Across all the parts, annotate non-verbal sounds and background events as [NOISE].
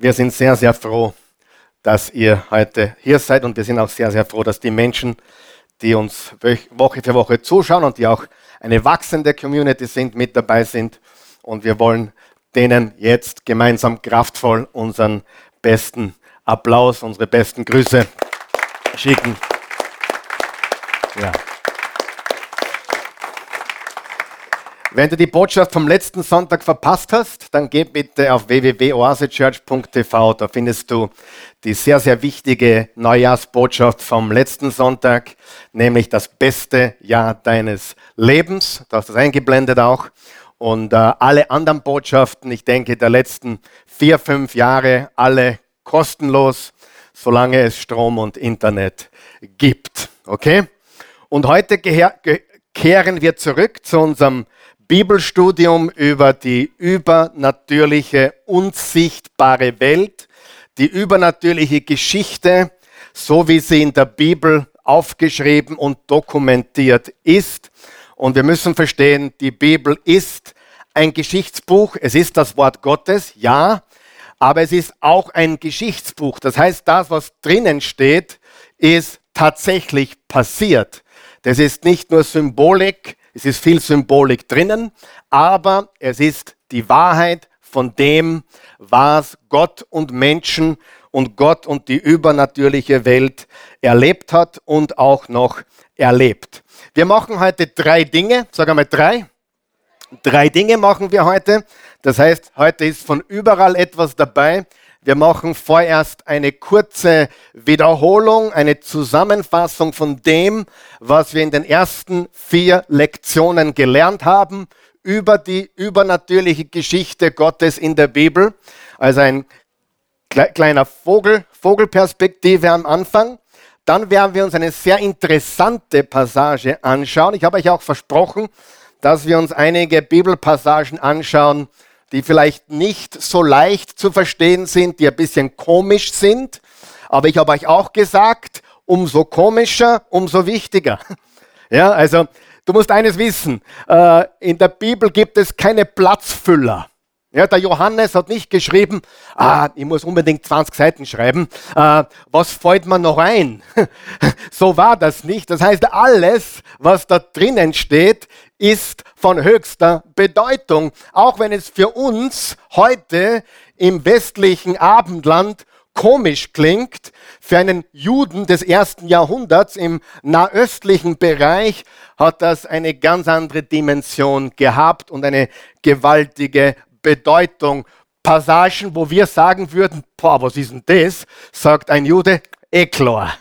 Wir sind sehr, sehr froh, dass ihr heute hier seid und wir sind auch sehr, sehr froh, dass die Menschen, die uns Woche für Woche zuschauen und die auch eine wachsende Community sind, mit dabei sind. Und wir wollen denen jetzt gemeinsam kraftvoll unseren besten Applaus, unsere besten Grüße schicken. Ja. Wenn du die Botschaft vom letzten Sonntag verpasst hast, dann geh bitte auf www.oasechurch.tv. Da findest du die sehr, sehr wichtige Neujahrsbotschaft vom letzten Sonntag, nämlich das beste Jahr deines Lebens. Da hast du eingeblendet auch. Und äh, alle anderen Botschaften, ich denke, der letzten vier, fünf Jahre, alle kostenlos, solange es Strom und Internet gibt. Okay? Und heute kehren wir zurück zu unserem Bibelstudium über die übernatürliche, unsichtbare Welt, die übernatürliche Geschichte, so wie sie in der Bibel aufgeschrieben und dokumentiert ist. Und wir müssen verstehen, die Bibel ist ein Geschichtsbuch, es ist das Wort Gottes, ja, aber es ist auch ein Geschichtsbuch. Das heißt, das, was drinnen steht, ist tatsächlich passiert. Das ist nicht nur Symbolik, es ist viel Symbolik drinnen, aber es ist die Wahrheit von dem, was Gott und Menschen und Gott und die übernatürliche Welt erlebt hat und auch noch erlebt. Wir machen heute drei Dinge, sag einmal drei. Drei Dinge machen wir heute. Das heißt, heute ist von überall etwas dabei. Wir machen vorerst eine kurze Wiederholung, eine Zusammenfassung von dem, was wir in den ersten vier Lektionen gelernt haben über die übernatürliche Geschichte Gottes in der Bibel. Also ein kleiner Vogel, Vogelperspektive am Anfang. Dann werden wir uns eine sehr interessante Passage anschauen. Ich habe euch auch versprochen, dass wir uns einige Bibelpassagen anschauen, die vielleicht nicht so leicht zu verstehen sind, die ein bisschen komisch sind. Aber ich habe euch auch gesagt, umso komischer, umso wichtiger. [LAUGHS] Ja, also du musst eines wissen, äh, in der Bibel gibt es keine Platzfüller. Ja, der Johannes hat nicht geschrieben, ah, ich muss unbedingt 20 Seiten schreiben, äh, was fällt mir noch ein? [LAUGHS] so war das nicht. Das heißt, alles, was da drinnen steht, ist von höchster Bedeutung, auch wenn es für uns heute im westlichen Abendland komisch klingt, für einen Juden des ersten Jahrhunderts im nahöstlichen Bereich hat das eine ganz andere Dimension gehabt und eine gewaltige Bedeutung. Passagen, wo wir sagen würden, boah, was ist denn das? Sagt ein Jude, Eklor.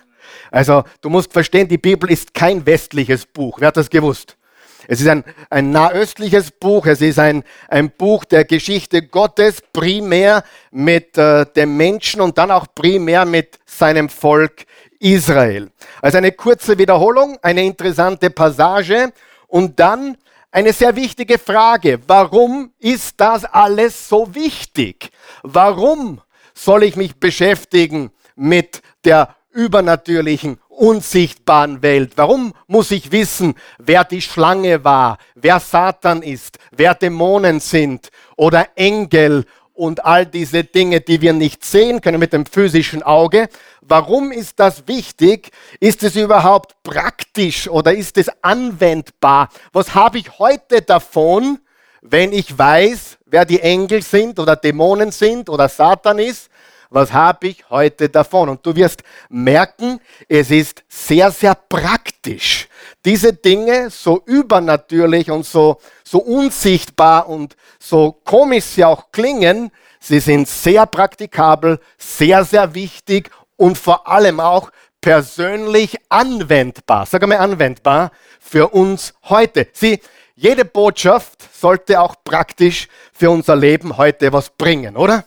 Also du musst verstehen, die Bibel ist kein westliches Buch. Wer hat das gewusst? Es ist ein, ein nahöstliches Buch, es ist ein, ein Buch der Geschichte Gottes, primär mit äh, dem Menschen und dann auch primär mit seinem Volk Israel. Also eine kurze Wiederholung, eine interessante Passage und dann eine sehr wichtige Frage. Warum ist das alles so wichtig? Warum soll ich mich beschäftigen mit der übernatürlichen, unsichtbaren Welt? Warum muss ich wissen, wer die Schlange war, wer Satan ist, wer Dämonen sind oder Engel und all diese Dinge, die wir nicht sehen können mit dem physischen Auge. Warum ist das wichtig? Ist es überhaupt praktisch oder ist es anwendbar? Was habe ich heute davon, wenn ich weiß, wer die Engel sind oder Dämonen sind oder Satan ist? Was habe ich heute davon? Und du wirst merken, es ist sehr, sehr praktisch. Diese Dinge, so übernatürlich und so, so unsichtbar und so komisch sie auch klingen, sie sind sehr praktikabel, sehr, sehr wichtig und vor allem auch persönlich anwendbar. Sag einmal anwendbar für uns heute. Sie, jede Botschaft sollte auch praktisch für unser Leben heute was bringen, oder?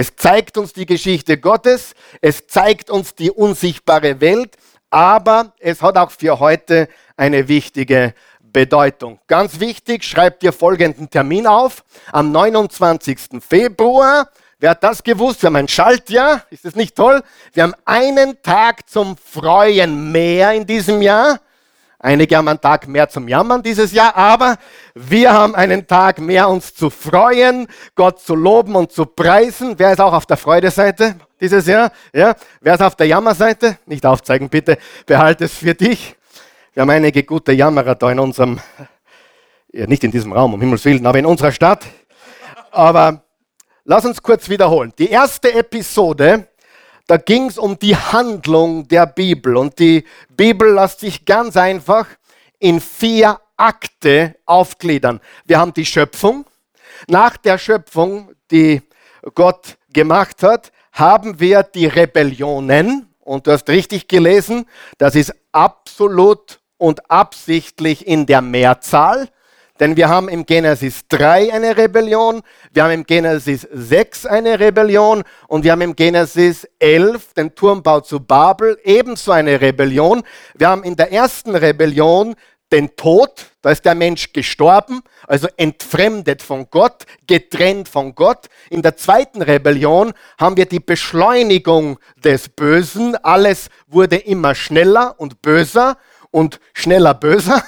Es zeigt uns die Geschichte Gottes, es zeigt uns die unsichtbare Welt, aber es hat auch für heute eine wichtige Bedeutung. Ganz wichtig, schreibt dir folgenden Termin auf. Am 29. Februar, wer hat das gewusst? Wir haben ein Schaltjahr, ist das nicht toll? Wir haben einen Tag zum Freuen mehr in diesem Jahr. Einige haben einen Tag mehr zum Jammern dieses Jahr, aber wir haben einen Tag mehr uns zu freuen, Gott zu loben und zu preisen. Wer ist auch auf der Freudeseite dieses Jahr? Ja? Wer ist auf der Jammerseite? Nicht aufzeigen, bitte. Behalte es für dich. Wir haben einige gute Jammerer da in unserem, ja, nicht in diesem Raum, um Himmels Willen, aber in unserer Stadt. Aber lass uns kurz wiederholen. Die erste Episode da ging es um die Handlung der Bibel. Und die Bibel lässt sich ganz einfach in vier Akte aufgliedern. Wir haben die Schöpfung. Nach der Schöpfung, die Gott gemacht hat, haben wir die Rebellionen. Und du hast richtig gelesen, das ist absolut und absichtlich in der Mehrzahl. Denn wir haben im Genesis 3 eine Rebellion, wir haben im Genesis 6 eine Rebellion und wir haben im Genesis 11 den Turmbau zu Babel ebenso eine Rebellion. Wir haben in der ersten Rebellion den Tod, da ist der Mensch gestorben, also entfremdet von Gott, getrennt von Gott. In der zweiten Rebellion haben wir die Beschleunigung des Bösen, alles wurde immer schneller und böser und schneller böser.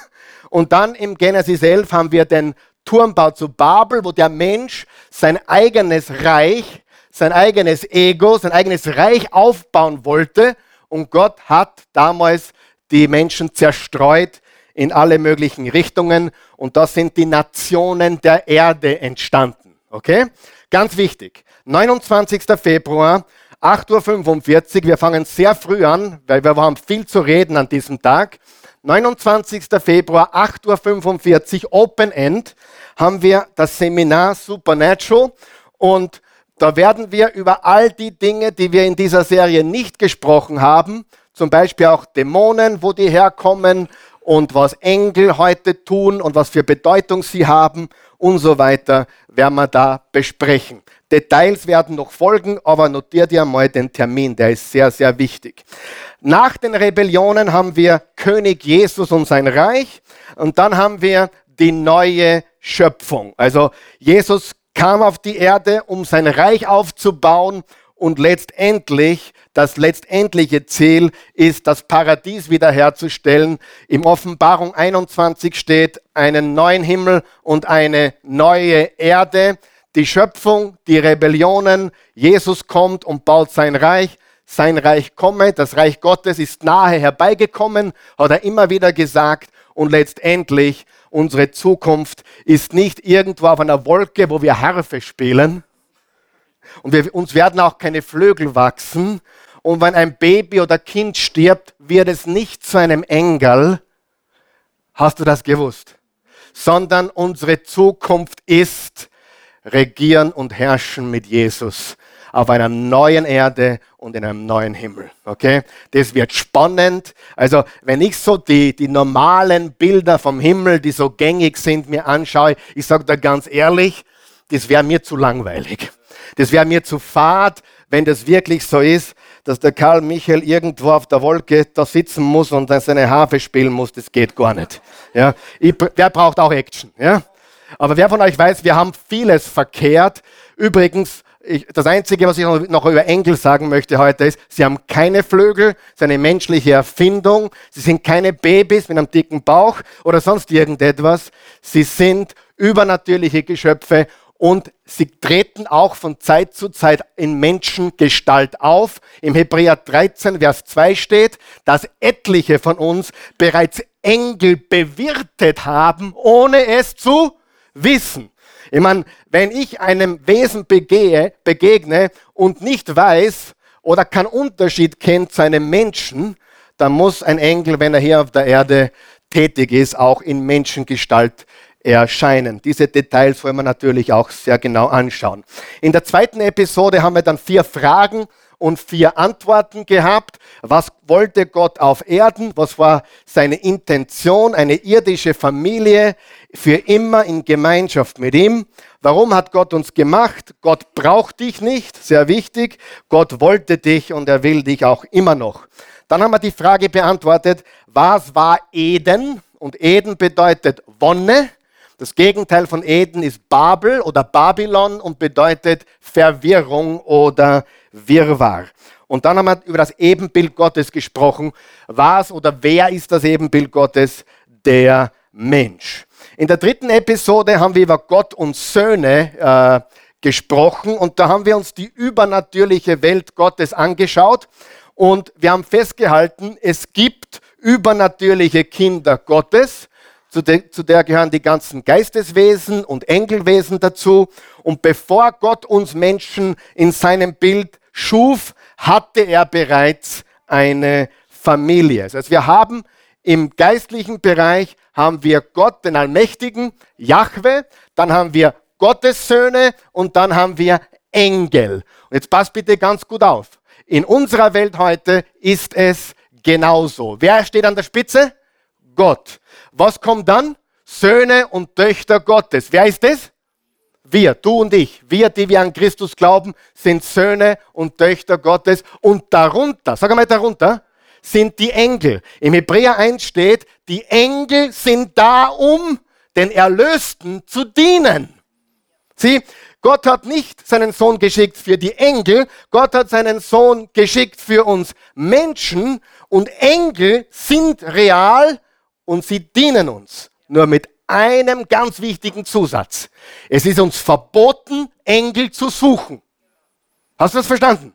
Und dann im Genesis 11 haben wir den Turmbau zu Babel, wo der Mensch sein eigenes Reich, sein eigenes Ego, sein eigenes Reich aufbauen wollte. Und Gott hat damals die Menschen zerstreut in alle möglichen Richtungen. Und da sind die Nationen der Erde entstanden. Okay? Ganz wichtig. 29. Februar, 8.45 Uhr. Wir fangen sehr früh an, weil wir haben viel zu reden an diesem Tag. 29. Februar, 8.45 Uhr, Open End, haben wir das Seminar Supernatural und da werden wir über all die Dinge, die wir in dieser Serie nicht gesprochen haben, zum Beispiel auch Dämonen, wo die herkommen und was Engel heute tun und was für Bedeutung sie haben und so weiter, werden wir da besprechen. Details werden noch folgen, aber notiert ihr mal den Termin, der ist sehr, sehr wichtig. Nach den Rebellionen haben wir König Jesus und sein Reich und dann haben wir die neue Schöpfung. Also Jesus kam auf die Erde, um sein Reich aufzubauen und letztendlich, das letztendliche Ziel ist, das Paradies wiederherzustellen. Im Offenbarung 21 steht einen neuen Himmel und eine neue Erde die Schöpfung, die Rebellionen, Jesus kommt und baut sein Reich, sein Reich komme, das Reich Gottes ist nahe herbeigekommen, hat er immer wieder gesagt. Und letztendlich unsere Zukunft ist nicht irgendwo auf einer Wolke, wo wir Harfe spielen. Und wir, uns werden auch keine Flügel wachsen. Und wenn ein Baby oder Kind stirbt, wird es nicht zu einem Engel, hast du das gewusst, sondern unsere Zukunft ist regieren und herrschen mit Jesus auf einer neuen Erde und in einem neuen Himmel. Okay? Das wird spannend. Also, wenn ich so die, die normalen Bilder vom Himmel, die so gängig sind, mir anschaue, ich sage da ganz ehrlich, das wäre mir zu langweilig. Das wäre mir zu fad, wenn das wirklich so ist, dass der Karl Michael irgendwo auf der Wolke da sitzen muss und dann seine Harfe spielen muss. Das geht gar nicht. Ja? Ich, wer braucht auch Action? Ja? Aber wer von euch weiß, wir haben vieles verkehrt. Übrigens, ich, das Einzige, was ich noch über Engel sagen möchte heute ist, sie haben keine Flügel, es ist eine menschliche Erfindung, sie sind keine Babys mit einem dicken Bauch oder sonst irgendetwas. Sie sind übernatürliche Geschöpfe und sie treten auch von Zeit zu Zeit in Menschengestalt auf. Im Hebräer 13, Vers 2 steht, dass etliche von uns bereits Engel bewirtet haben, ohne es zu wissen. Ich meine, wenn ich einem Wesen begehe, begegne und nicht weiß oder keinen Unterschied kennt zu einem Menschen, dann muss ein Engel, wenn er hier auf der Erde tätig ist, auch in Menschengestalt erscheinen. Diese Details wollen wir natürlich auch sehr genau anschauen. In der zweiten Episode haben wir dann vier Fragen und vier Antworten gehabt. Was wollte Gott auf Erden? Was war seine Intention? Eine irdische Familie für immer in Gemeinschaft mit ihm. Warum hat Gott uns gemacht? Gott braucht dich nicht, sehr wichtig. Gott wollte dich und er will dich auch immer noch. Dann haben wir die Frage beantwortet, was war Eden? Und Eden bedeutet Wonne. Das Gegenteil von Eden ist Babel oder Babylon und bedeutet Verwirrung oder Wirrwarr. Und dann haben wir über das Ebenbild Gottes gesprochen. Was oder wer ist das Ebenbild Gottes? Der Mensch. In der dritten Episode haben wir über Gott und Söhne äh, gesprochen und da haben wir uns die übernatürliche Welt Gottes angeschaut und wir haben festgehalten, es gibt übernatürliche Kinder Gottes. Zu, de, zu der gehören die ganzen Geisteswesen und Engelwesen dazu. Und bevor Gott uns Menschen in seinem Bild schuf, hatte er bereits eine Familie. Das heißt, wir haben im geistlichen Bereich haben wir Gott, den Allmächtigen, Jahwe, dann haben wir Gottes Söhne und dann haben wir Engel. Und jetzt passt bitte ganz gut auf. In unserer Welt heute ist es genauso. Wer steht an der Spitze? Gott. Was kommt dann? Söhne und Töchter Gottes. Wer ist es? Wir, du und ich, wir, die wir an Christus glauben, sind Söhne und Töchter Gottes. Und darunter, sag einmal darunter, sind die Engel. Im Hebräer 1 steht, die Engel sind da, um den Erlösten zu dienen. Sieh, Gott hat nicht seinen Sohn geschickt für die Engel, Gott hat seinen Sohn geschickt für uns Menschen und Engel sind real und sie dienen uns. Nur mit einem ganz wichtigen Zusatz. Es ist uns verboten, Engel zu suchen. Hast du das verstanden?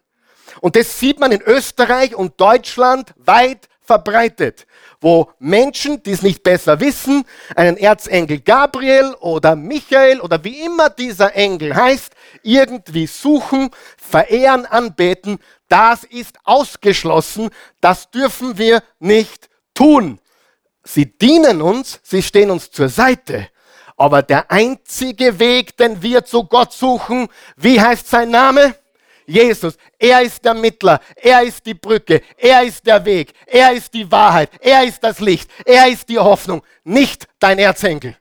Und das sieht man in Österreich und Deutschland weit verbreitet, wo Menschen, die es nicht besser wissen, einen Erzengel Gabriel oder Michael oder wie immer dieser Engel heißt, irgendwie suchen, verehren, anbeten. Das ist ausgeschlossen. Das dürfen wir nicht tun. Sie dienen uns, sie stehen uns zur Seite. Aber der einzige Weg, den wir zu Gott suchen, wie heißt sein Name? Jesus. Er ist der Mittler, er ist die Brücke, er ist der Weg, er ist die Wahrheit, er ist das Licht, er ist die Hoffnung, nicht dein Erzengel.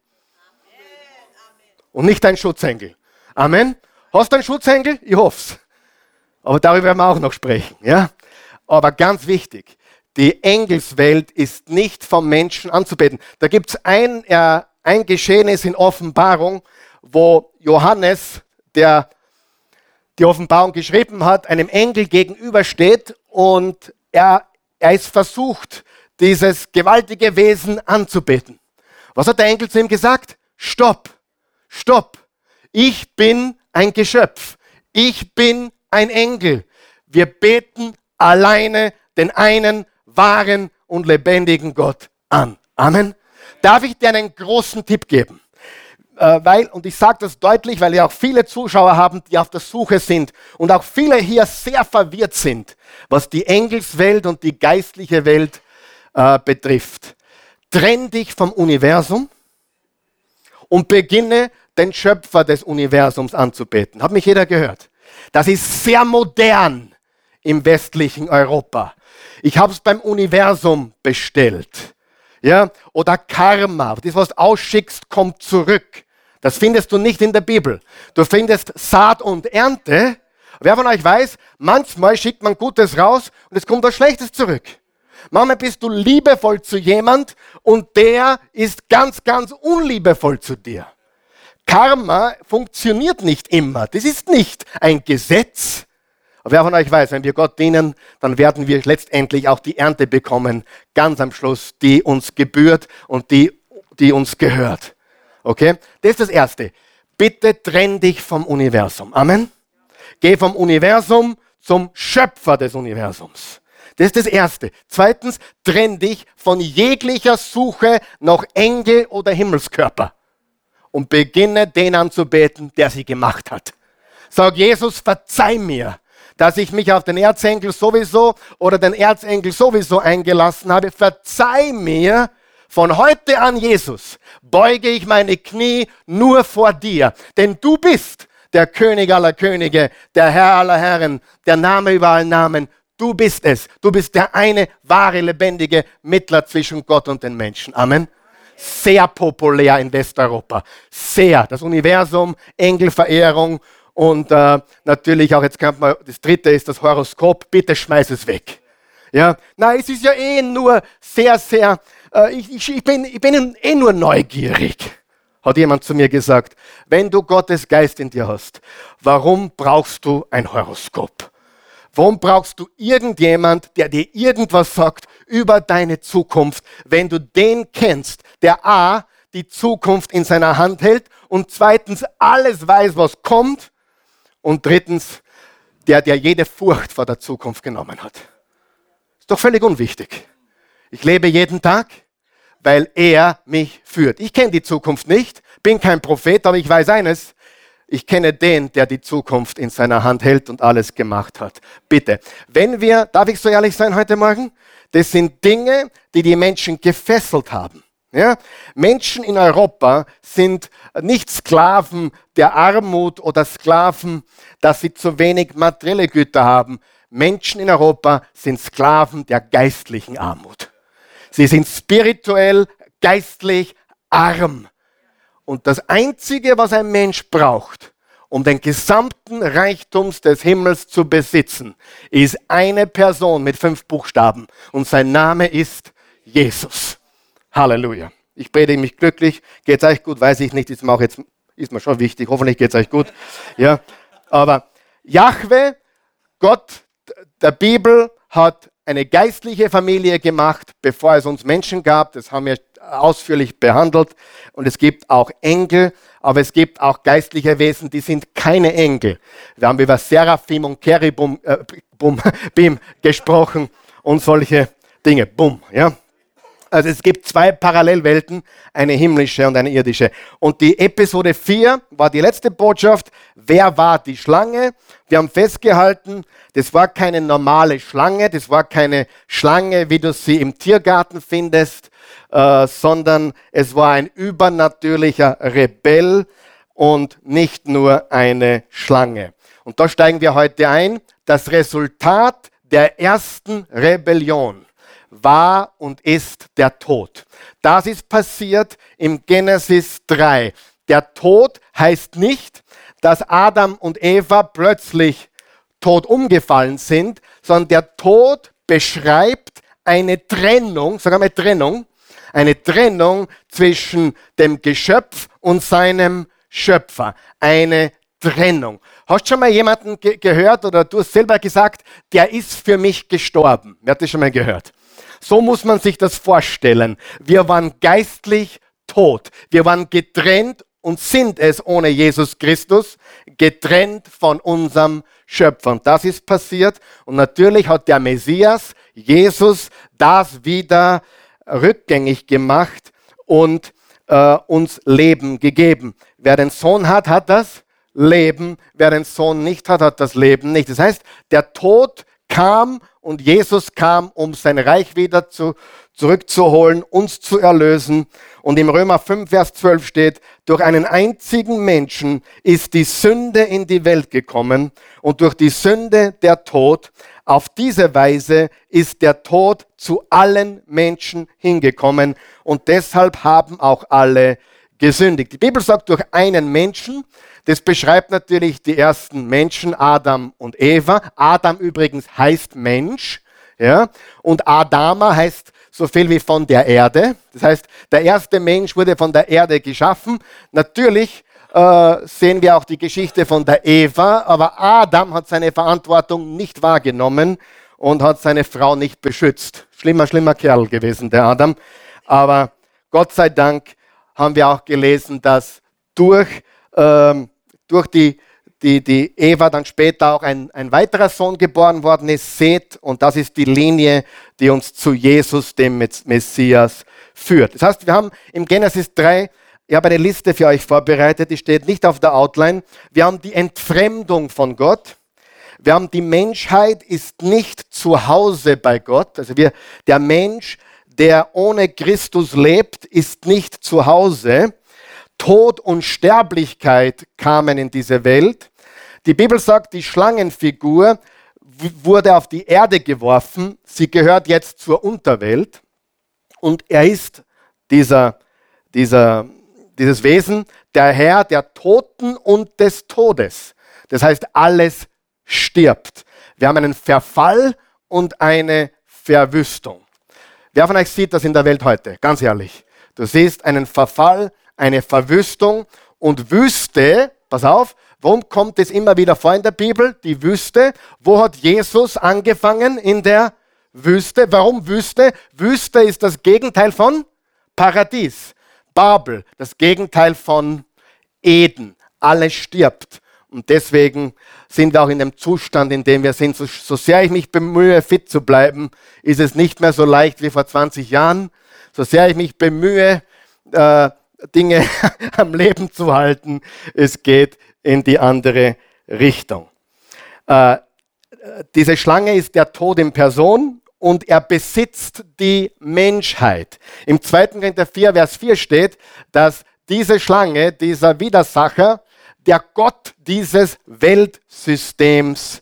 Und nicht dein Schutzengel. Amen. Hast du einen Schutzengel? Ich hoffe es. Aber darüber werden wir auch noch sprechen. Ja? Aber ganz wichtig, die Engelswelt ist nicht vom Menschen anzubeten. Da gibt es ein, äh, ein Geschehnis in Offenbarung, wo Johannes, der die Offenbarung geschrieben hat, einem Engel gegenübersteht und er, er ist versucht, dieses gewaltige Wesen anzubeten. Was hat der Engel zu ihm gesagt? Stopp, stopp. Ich bin ein Geschöpf. Ich bin ein Engel. Wir beten alleine den einen wahren und lebendigen Gott an. Amen. Darf ich dir einen großen Tipp geben? Äh, weil, und ich sage das deutlich, weil wir auch viele Zuschauer haben, die auf der Suche sind und auch viele hier sehr verwirrt sind, was die Engelswelt und die geistliche Welt äh, betrifft. Trenn dich vom Universum und beginne den Schöpfer des Universums anzubeten. Hat mich jeder gehört? Das ist sehr modern im westlichen Europa. Ich habe es beim Universum bestellt. Ja, oder Karma. Das, was du ausschickst, kommt zurück. Das findest du nicht in der Bibel. Du findest Saat und Ernte. Wer von euch weiß, manchmal schickt man Gutes raus und es kommt was Schlechtes zurück. Manchmal bist du liebevoll zu jemand und der ist ganz, ganz unliebevoll zu dir. Karma funktioniert nicht immer. Das ist nicht ein Gesetz. Aber wer von euch weiß, wenn wir Gott dienen, dann werden wir letztendlich auch die Ernte bekommen, ganz am Schluss, die uns gebührt und die, die uns gehört. Okay? Das ist das Erste. Bitte trenn dich vom Universum. Amen. Geh vom Universum zum Schöpfer des Universums. Das ist das Erste. Zweitens, trenn dich von jeglicher Suche nach Engel oder Himmelskörper und beginne den anzubeten, der sie gemacht hat. Sag Jesus, verzeih mir, dass ich mich auf den Erzengel sowieso oder den Erzengel sowieso eingelassen habe. Verzeih mir, von heute an, Jesus, beuge ich meine Knie nur vor dir, denn du bist der König aller Könige, der Herr aller Herren, der Name über allen Namen. Du bist es. Du bist der eine wahre, lebendige Mittler zwischen Gott und den Menschen. Amen. Sehr populär in Westeuropa. Sehr. Das Universum, Engelverehrung und äh, natürlich auch, jetzt kann man, das dritte ist das Horoskop. Bitte schmeiß es weg. Ja, na, es ist ja eh nur sehr, sehr äh, ich, ich, ich, bin, ich bin eh nur neugierig, hat jemand zu mir gesagt. Wenn du Gottes Geist in dir hast, warum brauchst du ein Horoskop? Warum brauchst du irgendjemand, der dir irgendwas sagt über deine Zukunft, wenn du den kennst, der A, die Zukunft in seiner Hand hält und zweitens alles weiß, was kommt und drittens, der, der jede Furcht vor der Zukunft genommen hat. Ist doch völlig unwichtig. Ich lebe jeden Tag, weil er mich führt. Ich kenne die Zukunft nicht, bin kein Prophet, aber ich weiß eines, ich kenne den, der die Zukunft in seiner Hand hält und alles gemacht hat. Bitte, wenn wir, darf ich so ehrlich sein heute Morgen? Das sind Dinge, die die Menschen gefesselt haben. Ja? Menschen in Europa sind nicht Sklaven der Armut oder Sklaven, dass sie zu wenig materielle Güter haben. Menschen in Europa sind Sklaven der geistlichen Armut. Sie sind spirituell, geistlich arm. Und das Einzige, was ein Mensch braucht, um den gesamten Reichtum des Himmels zu besitzen, ist eine Person mit fünf Buchstaben. Und sein Name ist Jesus. Halleluja. Ich predige mich glücklich. Geht es euch gut? Weiß ich nicht. Ist mir auch jetzt, ist mir schon wichtig. Hoffentlich geht es euch gut. Ja. Aber Jahwe, Gott der Bibel, hat eine geistliche Familie gemacht, bevor es uns Menschen gab. Das haben wir ausführlich behandelt. Und es gibt auch Engel, aber es gibt auch geistliche Wesen, die sind keine Engel. Wir haben über Seraphim und Cherubim äh, bum, [LAUGHS] bim, gesprochen und solche Dinge. Bum, ja. Also es gibt zwei Parallelwelten, eine himmlische und eine irdische. Und die Episode 4 war die letzte Botschaft. Wer war die Schlange? Wir haben festgehalten, das war keine normale Schlange, das war keine Schlange, wie du sie im Tiergarten findest, äh, sondern es war ein übernatürlicher Rebell und nicht nur eine Schlange. Und da steigen wir heute ein. Das Resultat der ersten Rebellion war und ist der Tod. Das ist passiert im Genesis 3. Der Tod heißt nicht, dass Adam und Eva plötzlich tot umgefallen sind, sondern der Tod beschreibt eine Trennung, sagen wir Trennung, eine Trennung zwischen dem Geschöpf und seinem Schöpfer. Eine Trennung. Hast du schon mal jemanden ge gehört oder du hast selber gesagt, der ist für mich gestorben? Wer hat das schon mal gehört? So muss man sich das vorstellen. Wir waren geistlich tot. Wir waren getrennt und sind es ohne Jesus Christus, getrennt von unserem Schöpfer. Und das ist passiert. Und natürlich hat der Messias, Jesus, das wieder rückgängig gemacht und äh, uns Leben gegeben. Wer den Sohn hat, hat das Leben. Wer den Sohn nicht hat, hat das Leben nicht. Das heißt, der Tod kam und Jesus kam, um sein Reich wieder zu, zurückzuholen, uns zu erlösen. Und im Römer 5, Vers 12 steht, durch einen einzigen Menschen ist die Sünde in die Welt gekommen und durch die Sünde der Tod. Auf diese Weise ist der Tod zu allen Menschen hingekommen und deshalb haben auch alle gesündigt. Die Bibel sagt durch einen Menschen, das beschreibt natürlich die ersten Menschen, Adam und Eva. Adam übrigens heißt Mensch. Ja? Und Adama heißt so viel wie von der Erde. Das heißt, der erste Mensch wurde von der Erde geschaffen. Natürlich äh, sehen wir auch die Geschichte von der Eva, aber Adam hat seine Verantwortung nicht wahrgenommen und hat seine Frau nicht beschützt. Schlimmer, schlimmer Kerl gewesen, der Adam. Aber Gott sei Dank haben wir auch gelesen, dass durch ähm, durch die, die, die Eva dann später auch ein, ein weiterer Sohn geboren worden ist, Seth. Und das ist die Linie, die uns zu Jesus, dem Messias, führt. Das heißt, wir haben im Genesis 3, ich habe eine Liste für euch vorbereitet, die steht nicht auf der Outline. Wir haben die Entfremdung von Gott. Wir haben die Menschheit ist nicht zu Hause bei Gott. Also wir, der Mensch, der ohne Christus lebt, ist nicht zu Hause. Tod und Sterblichkeit kamen in diese Welt. Die Bibel sagt, die Schlangenfigur wurde auf die Erde geworfen. Sie gehört jetzt zur Unterwelt. Und er ist dieser, dieser, dieses Wesen, der Herr der Toten und des Todes. Das heißt, alles stirbt. Wir haben einen Verfall und eine Verwüstung. Wer von euch sieht das in der Welt heute? Ganz ehrlich. Du siehst einen Verfall, eine Verwüstung und Wüste pass auf, warum kommt es immer wieder vor in der Bibel? Die Wüste. Wo hat Jesus angefangen? In der Wüste. Warum Wüste? Wüste ist das Gegenteil von Paradies. Babel, das Gegenteil von Eden. Alles stirbt. Und deswegen sind wir auch in dem Zustand, in dem wir sind. So, so sehr ich mich bemühe, fit zu bleiben, ist es nicht mehr so leicht wie vor 20 Jahren. So sehr ich mich bemühe, äh, Dinge [LAUGHS] am Leben zu halten, es geht in die andere Richtung. Äh, diese Schlange ist der Tod in Person und er besitzt die Menschheit. Im 2. Korinther 4, Vers 4 steht, dass diese Schlange, dieser Widersacher, der Gott dieses Weltsystems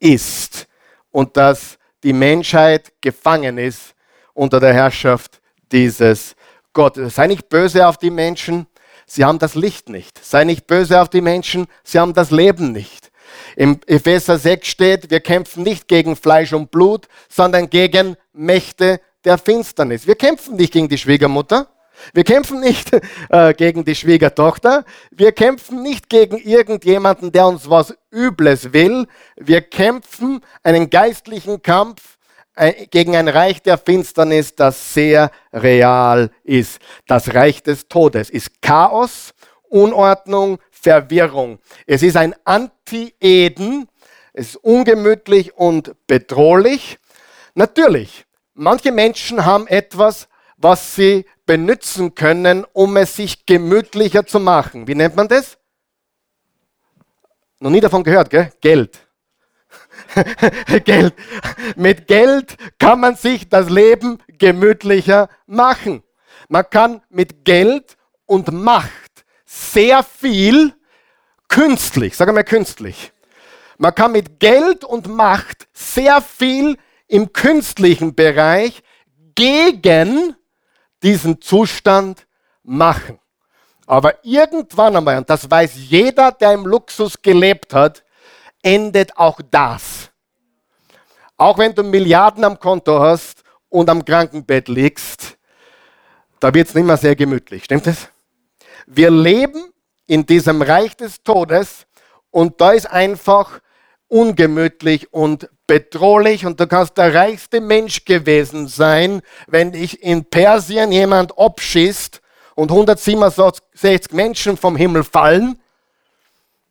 ist und dass die Menschheit gefangen ist unter der Herrschaft dieses Gottes. Sei nicht böse auf die Menschen, sie haben das Licht nicht. Sei nicht böse auf die Menschen, sie haben das Leben nicht. Im Epheser 6 steht, wir kämpfen nicht gegen Fleisch und Blut, sondern gegen Mächte der Finsternis. Wir kämpfen nicht gegen die Schwiegermutter, wir kämpfen nicht [LAUGHS] äh, gegen die Schwiegertochter. Wir kämpfen nicht gegen irgendjemanden, der uns was Übles will. Wir kämpfen einen geistlichen Kampf gegen ein Reich der Finsternis, das sehr real ist. Das Reich des Todes ist Chaos, Unordnung, Verwirrung. Es ist ein Anti-Eden. Es ist ungemütlich und bedrohlich. Natürlich, manche Menschen haben etwas, was sie benutzen können, um es sich gemütlicher zu machen. Wie nennt man das? Noch nie davon gehört, gell? Geld. [LAUGHS] Geld. Mit Geld kann man sich das Leben gemütlicher machen. Man kann mit Geld und Macht sehr viel künstlich, sagen wir künstlich. Man kann mit Geld und Macht sehr viel im künstlichen Bereich gegen diesen Zustand machen. Aber irgendwann einmal, und das weiß jeder, der im Luxus gelebt hat, endet auch das. Auch wenn du Milliarden am Konto hast und am Krankenbett liegst, da wird es nicht mehr sehr gemütlich. Stimmt es? Wir leben in diesem Reich des Todes und da ist einfach ungemütlich und bedrohlich und du kannst der reichste Mensch gewesen sein, wenn dich in Persien jemand abschießt und 167 Menschen vom Himmel fallen.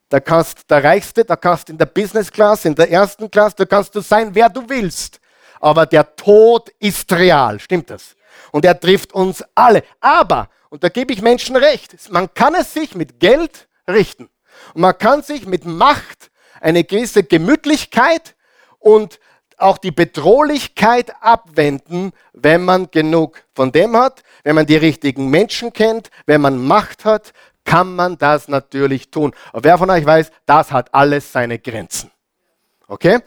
Da kannst der Reichste, da kannst in der Business Class, in der ersten Class, da kannst du sein, wer du willst. Aber der Tod ist real, stimmt das? Und er trifft uns alle. Aber, und da gebe ich Menschen recht, man kann es sich mit Geld richten. Und man kann sich mit Macht eine gewisse Gemütlichkeit und auch die Bedrohlichkeit abwenden, wenn man genug von dem hat, wenn man die richtigen Menschen kennt, wenn man Macht hat, kann man das natürlich tun. Aber wer von euch weiß, das hat alles seine Grenzen. Okay?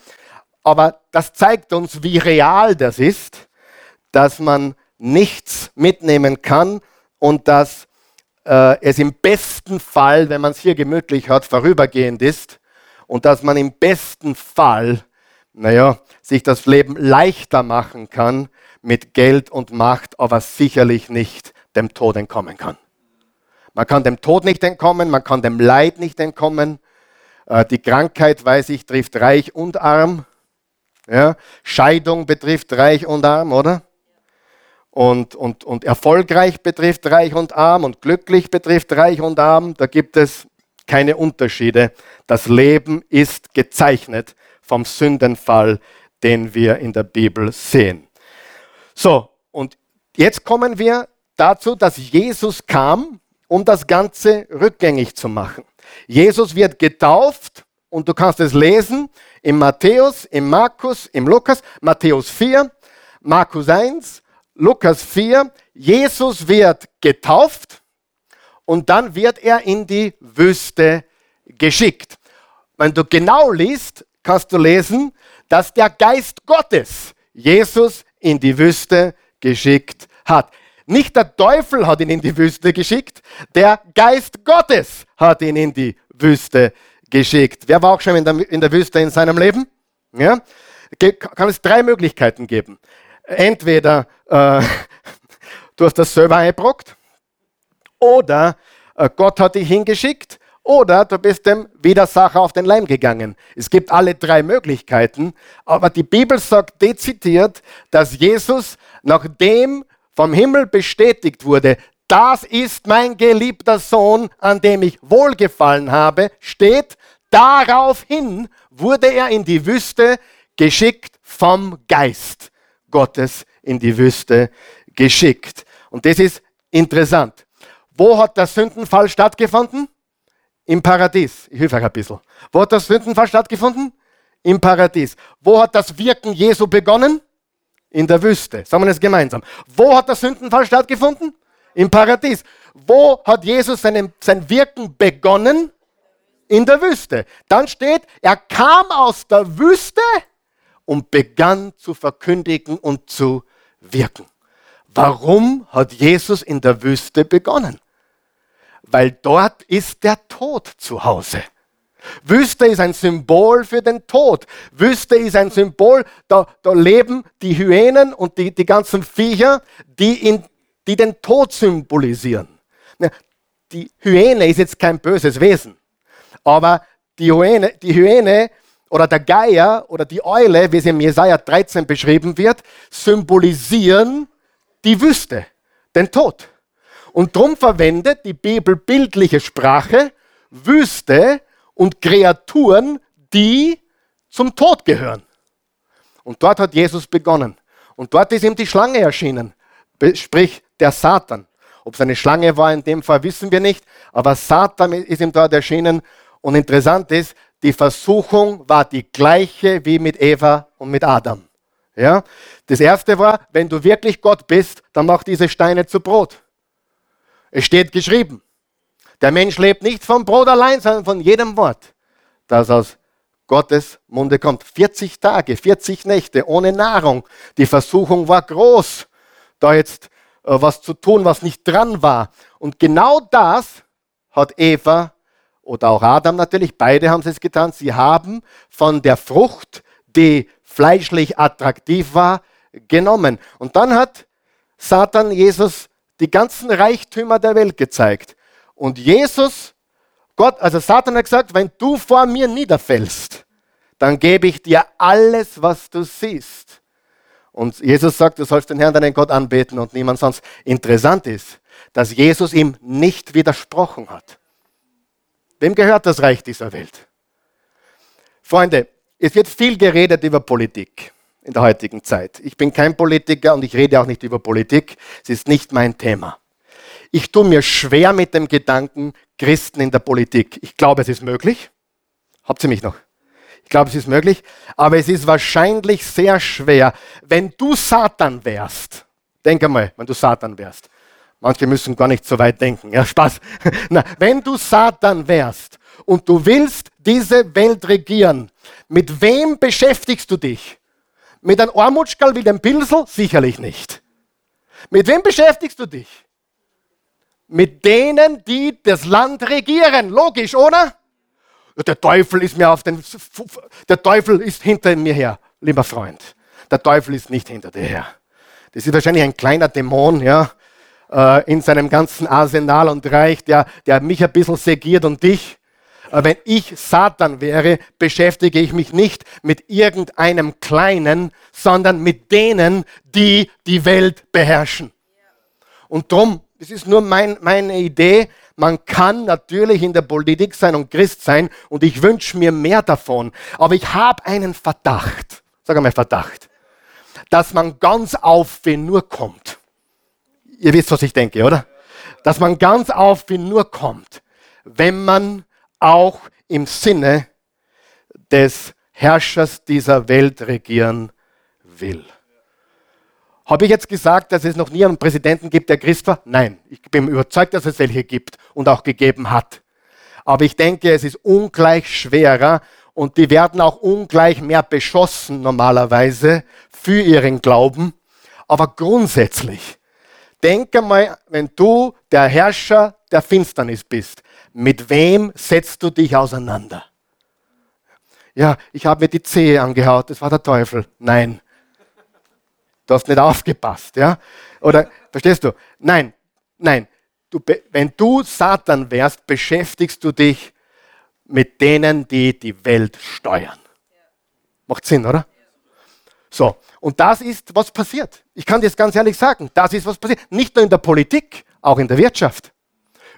Aber das zeigt uns, wie real das ist, dass man nichts mitnehmen kann und dass äh, es im besten Fall, wenn man es hier gemütlich hat, vorübergehend ist und dass man im besten Fall, naja, sich das Leben leichter machen kann mit Geld und Macht, aber sicherlich nicht dem Tod entkommen kann. Man kann dem Tod nicht entkommen, man kann dem Leid nicht entkommen. Äh, die Krankheit, weiß ich, trifft reich und arm. Ja? Scheidung betrifft reich und arm, oder? Und, und, und erfolgreich betrifft reich und arm und glücklich betrifft reich und arm. Da gibt es keine Unterschiede. Das Leben ist gezeichnet vom Sündenfall, den wir in der Bibel sehen. So, und jetzt kommen wir dazu, dass Jesus kam, um das Ganze rückgängig zu machen. Jesus wird getauft und du kannst es lesen im Matthäus, im Markus, im Lukas, Matthäus 4, Markus 1, Lukas 4. Jesus wird getauft und dann wird er in die Wüste geschickt. Wenn du genau liest, kannst du lesen, dass der Geist Gottes Jesus in die Wüste geschickt hat. Nicht der Teufel hat ihn in die Wüste geschickt, der Geist Gottes hat ihn in die Wüste geschickt. Wer war auch schon in der, in der Wüste in seinem Leben? Ja? Kann es drei Möglichkeiten geben. Entweder äh, [LAUGHS] du hast das selber eingebrockt, oder äh, Gott hat dich hingeschickt, oder du bist dem Widersacher auf den Leim gegangen. Es gibt alle drei Möglichkeiten, aber die Bibel sagt dezidiert, dass Jesus, nachdem vom Himmel bestätigt wurde, das ist mein geliebter Sohn, an dem ich wohlgefallen habe, steht, daraufhin wurde er in die Wüste geschickt vom Geist Gottes in die Wüste geschickt. Und das ist interessant. Wo hat der Sündenfall stattgefunden? Im Paradies. Ich helfe euch ein bisschen. Wo hat der Sündenfall stattgefunden? Im Paradies. Wo hat das Wirken Jesu begonnen? In der Wüste. Sagen wir das gemeinsam. Wo hat der Sündenfall stattgefunden? Im Paradies. Wo hat Jesus seinen, sein Wirken begonnen? In der Wüste. Dann steht, er kam aus der Wüste und begann zu verkündigen und zu wirken. Warum hat Jesus in der Wüste begonnen? Weil dort ist der Tod zu Hause. Wüste ist ein Symbol für den Tod. Wüste ist ein Symbol, da, da leben die Hyänen und die, die ganzen Viecher, die, in, die den Tod symbolisieren. Die Hyäne ist jetzt kein böses Wesen, aber die Hyäne, die Hyäne oder der Geier oder die Eule, wie sie im Jesaja 13 beschrieben wird, symbolisieren die Wüste, den Tod. Und darum verwendet die Bibel bildliche Sprache, Wüste und Kreaturen, die zum Tod gehören. Und dort hat Jesus begonnen. Und dort ist ihm die Schlange erschienen, sprich der Satan. Ob es eine Schlange war in dem Fall, wissen wir nicht, aber Satan ist ihm dort erschienen. Und interessant ist, die Versuchung war die gleiche wie mit Eva und mit Adam. Ja? Das erste war, wenn du wirklich Gott bist, dann mach diese Steine zu Brot. Es steht geschrieben. Der Mensch lebt nicht vom Brot allein, sondern von jedem Wort, das aus Gottes Munde kommt. 40 Tage, 40 Nächte ohne Nahrung. Die Versuchung war groß, da jetzt äh, was zu tun, was nicht dran war. Und genau das hat Eva oder auch Adam natürlich, beide haben es getan, sie haben von der Frucht, die fleischlich attraktiv war, genommen. Und dann hat Satan Jesus die ganzen Reichtümer der Welt gezeigt. Und Jesus, Gott, also Satan hat gesagt, wenn du vor mir niederfällst, dann gebe ich dir alles, was du siehst. Und Jesus sagt, du sollst den Herrn, deinen Gott anbeten und niemand sonst. Interessant ist, dass Jesus ihm nicht widersprochen hat. Wem gehört das Reich dieser Welt? Freunde, es wird viel geredet über Politik in der heutigen Zeit. Ich bin kein Politiker und ich rede auch nicht über Politik. Es ist nicht mein Thema. Ich tue mir schwer mit dem Gedanken Christen in der Politik. Ich glaube, es ist möglich. Habt ihr mich noch? Ich glaube, es ist möglich. Aber es ist wahrscheinlich sehr schwer, wenn du Satan wärst. Denk einmal, wenn du Satan wärst. Manche müssen gar nicht so weit denken. Ja, Spaß. [LAUGHS] Na, wenn du Satan wärst und du willst diese Welt regieren, mit wem beschäftigst du dich? Mit einem Armutschkerl wie dem Pilsel? Sicherlich nicht. Mit wem beschäftigst du dich? Mit denen, die das Land regieren. Logisch, oder? Der Teufel ist mir auf den. Der Teufel ist hinter mir her, lieber Freund. Der Teufel ist nicht hinter dir her. Das ist wahrscheinlich ein kleiner Dämon, ja, äh, in seinem ganzen Arsenal und Reich, der, der mich ein bisschen segiert und dich. Aber wenn ich Satan wäre, beschäftige ich mich nicht mit irgendeinem Kleinen, sondern mit denen, die die Welt beherrschen. Und drum, das ist nur mein, meine Idee, man kann natürlich in der Politik sein und Christ sein und ich wünsche mir mehr davon. Aber ich habe einen Verdacht, sag einmal Verdacht, dass man ganz auf wen nur kommt. Ihr wisst, was ich denke, oder? Dass man ganz auf wen nur kommt, wenn man auch im Sinne des Herrschers dieser Welt regieren will. Habe ich jetzt gesagt, dass es noch nie einen Präsidenten gibt, der Christ war? Nein, ich bin überzeugt, dass es welche gibt und auch gegeben hat. Aber ich denke, es ist ungleich schwerer und die werden auch ungleich mehr beschossen normalerweise für ihren Glauben. Aber grundsätzlich, denke mal, wenn du der Herrscher der Finsternis bist, mit wem setzt du dich auseinander? Ja, ich habe mir die Zehe angehaut, das war der Teufel. Nein. Du hast nicht aufgepasst, ja? Oder, verstehst du? Nein, nein. Du, wenn du Satan wärst, beschäftigst du dich mit denen, die die Welt steuern. Macht Sinn, oder? So, und das ist, was passiert. Ich kann dir das ganz ehrlich sagen, das ist, was passiert. Nicht nur in der Politik, auch in der Wirtschaft.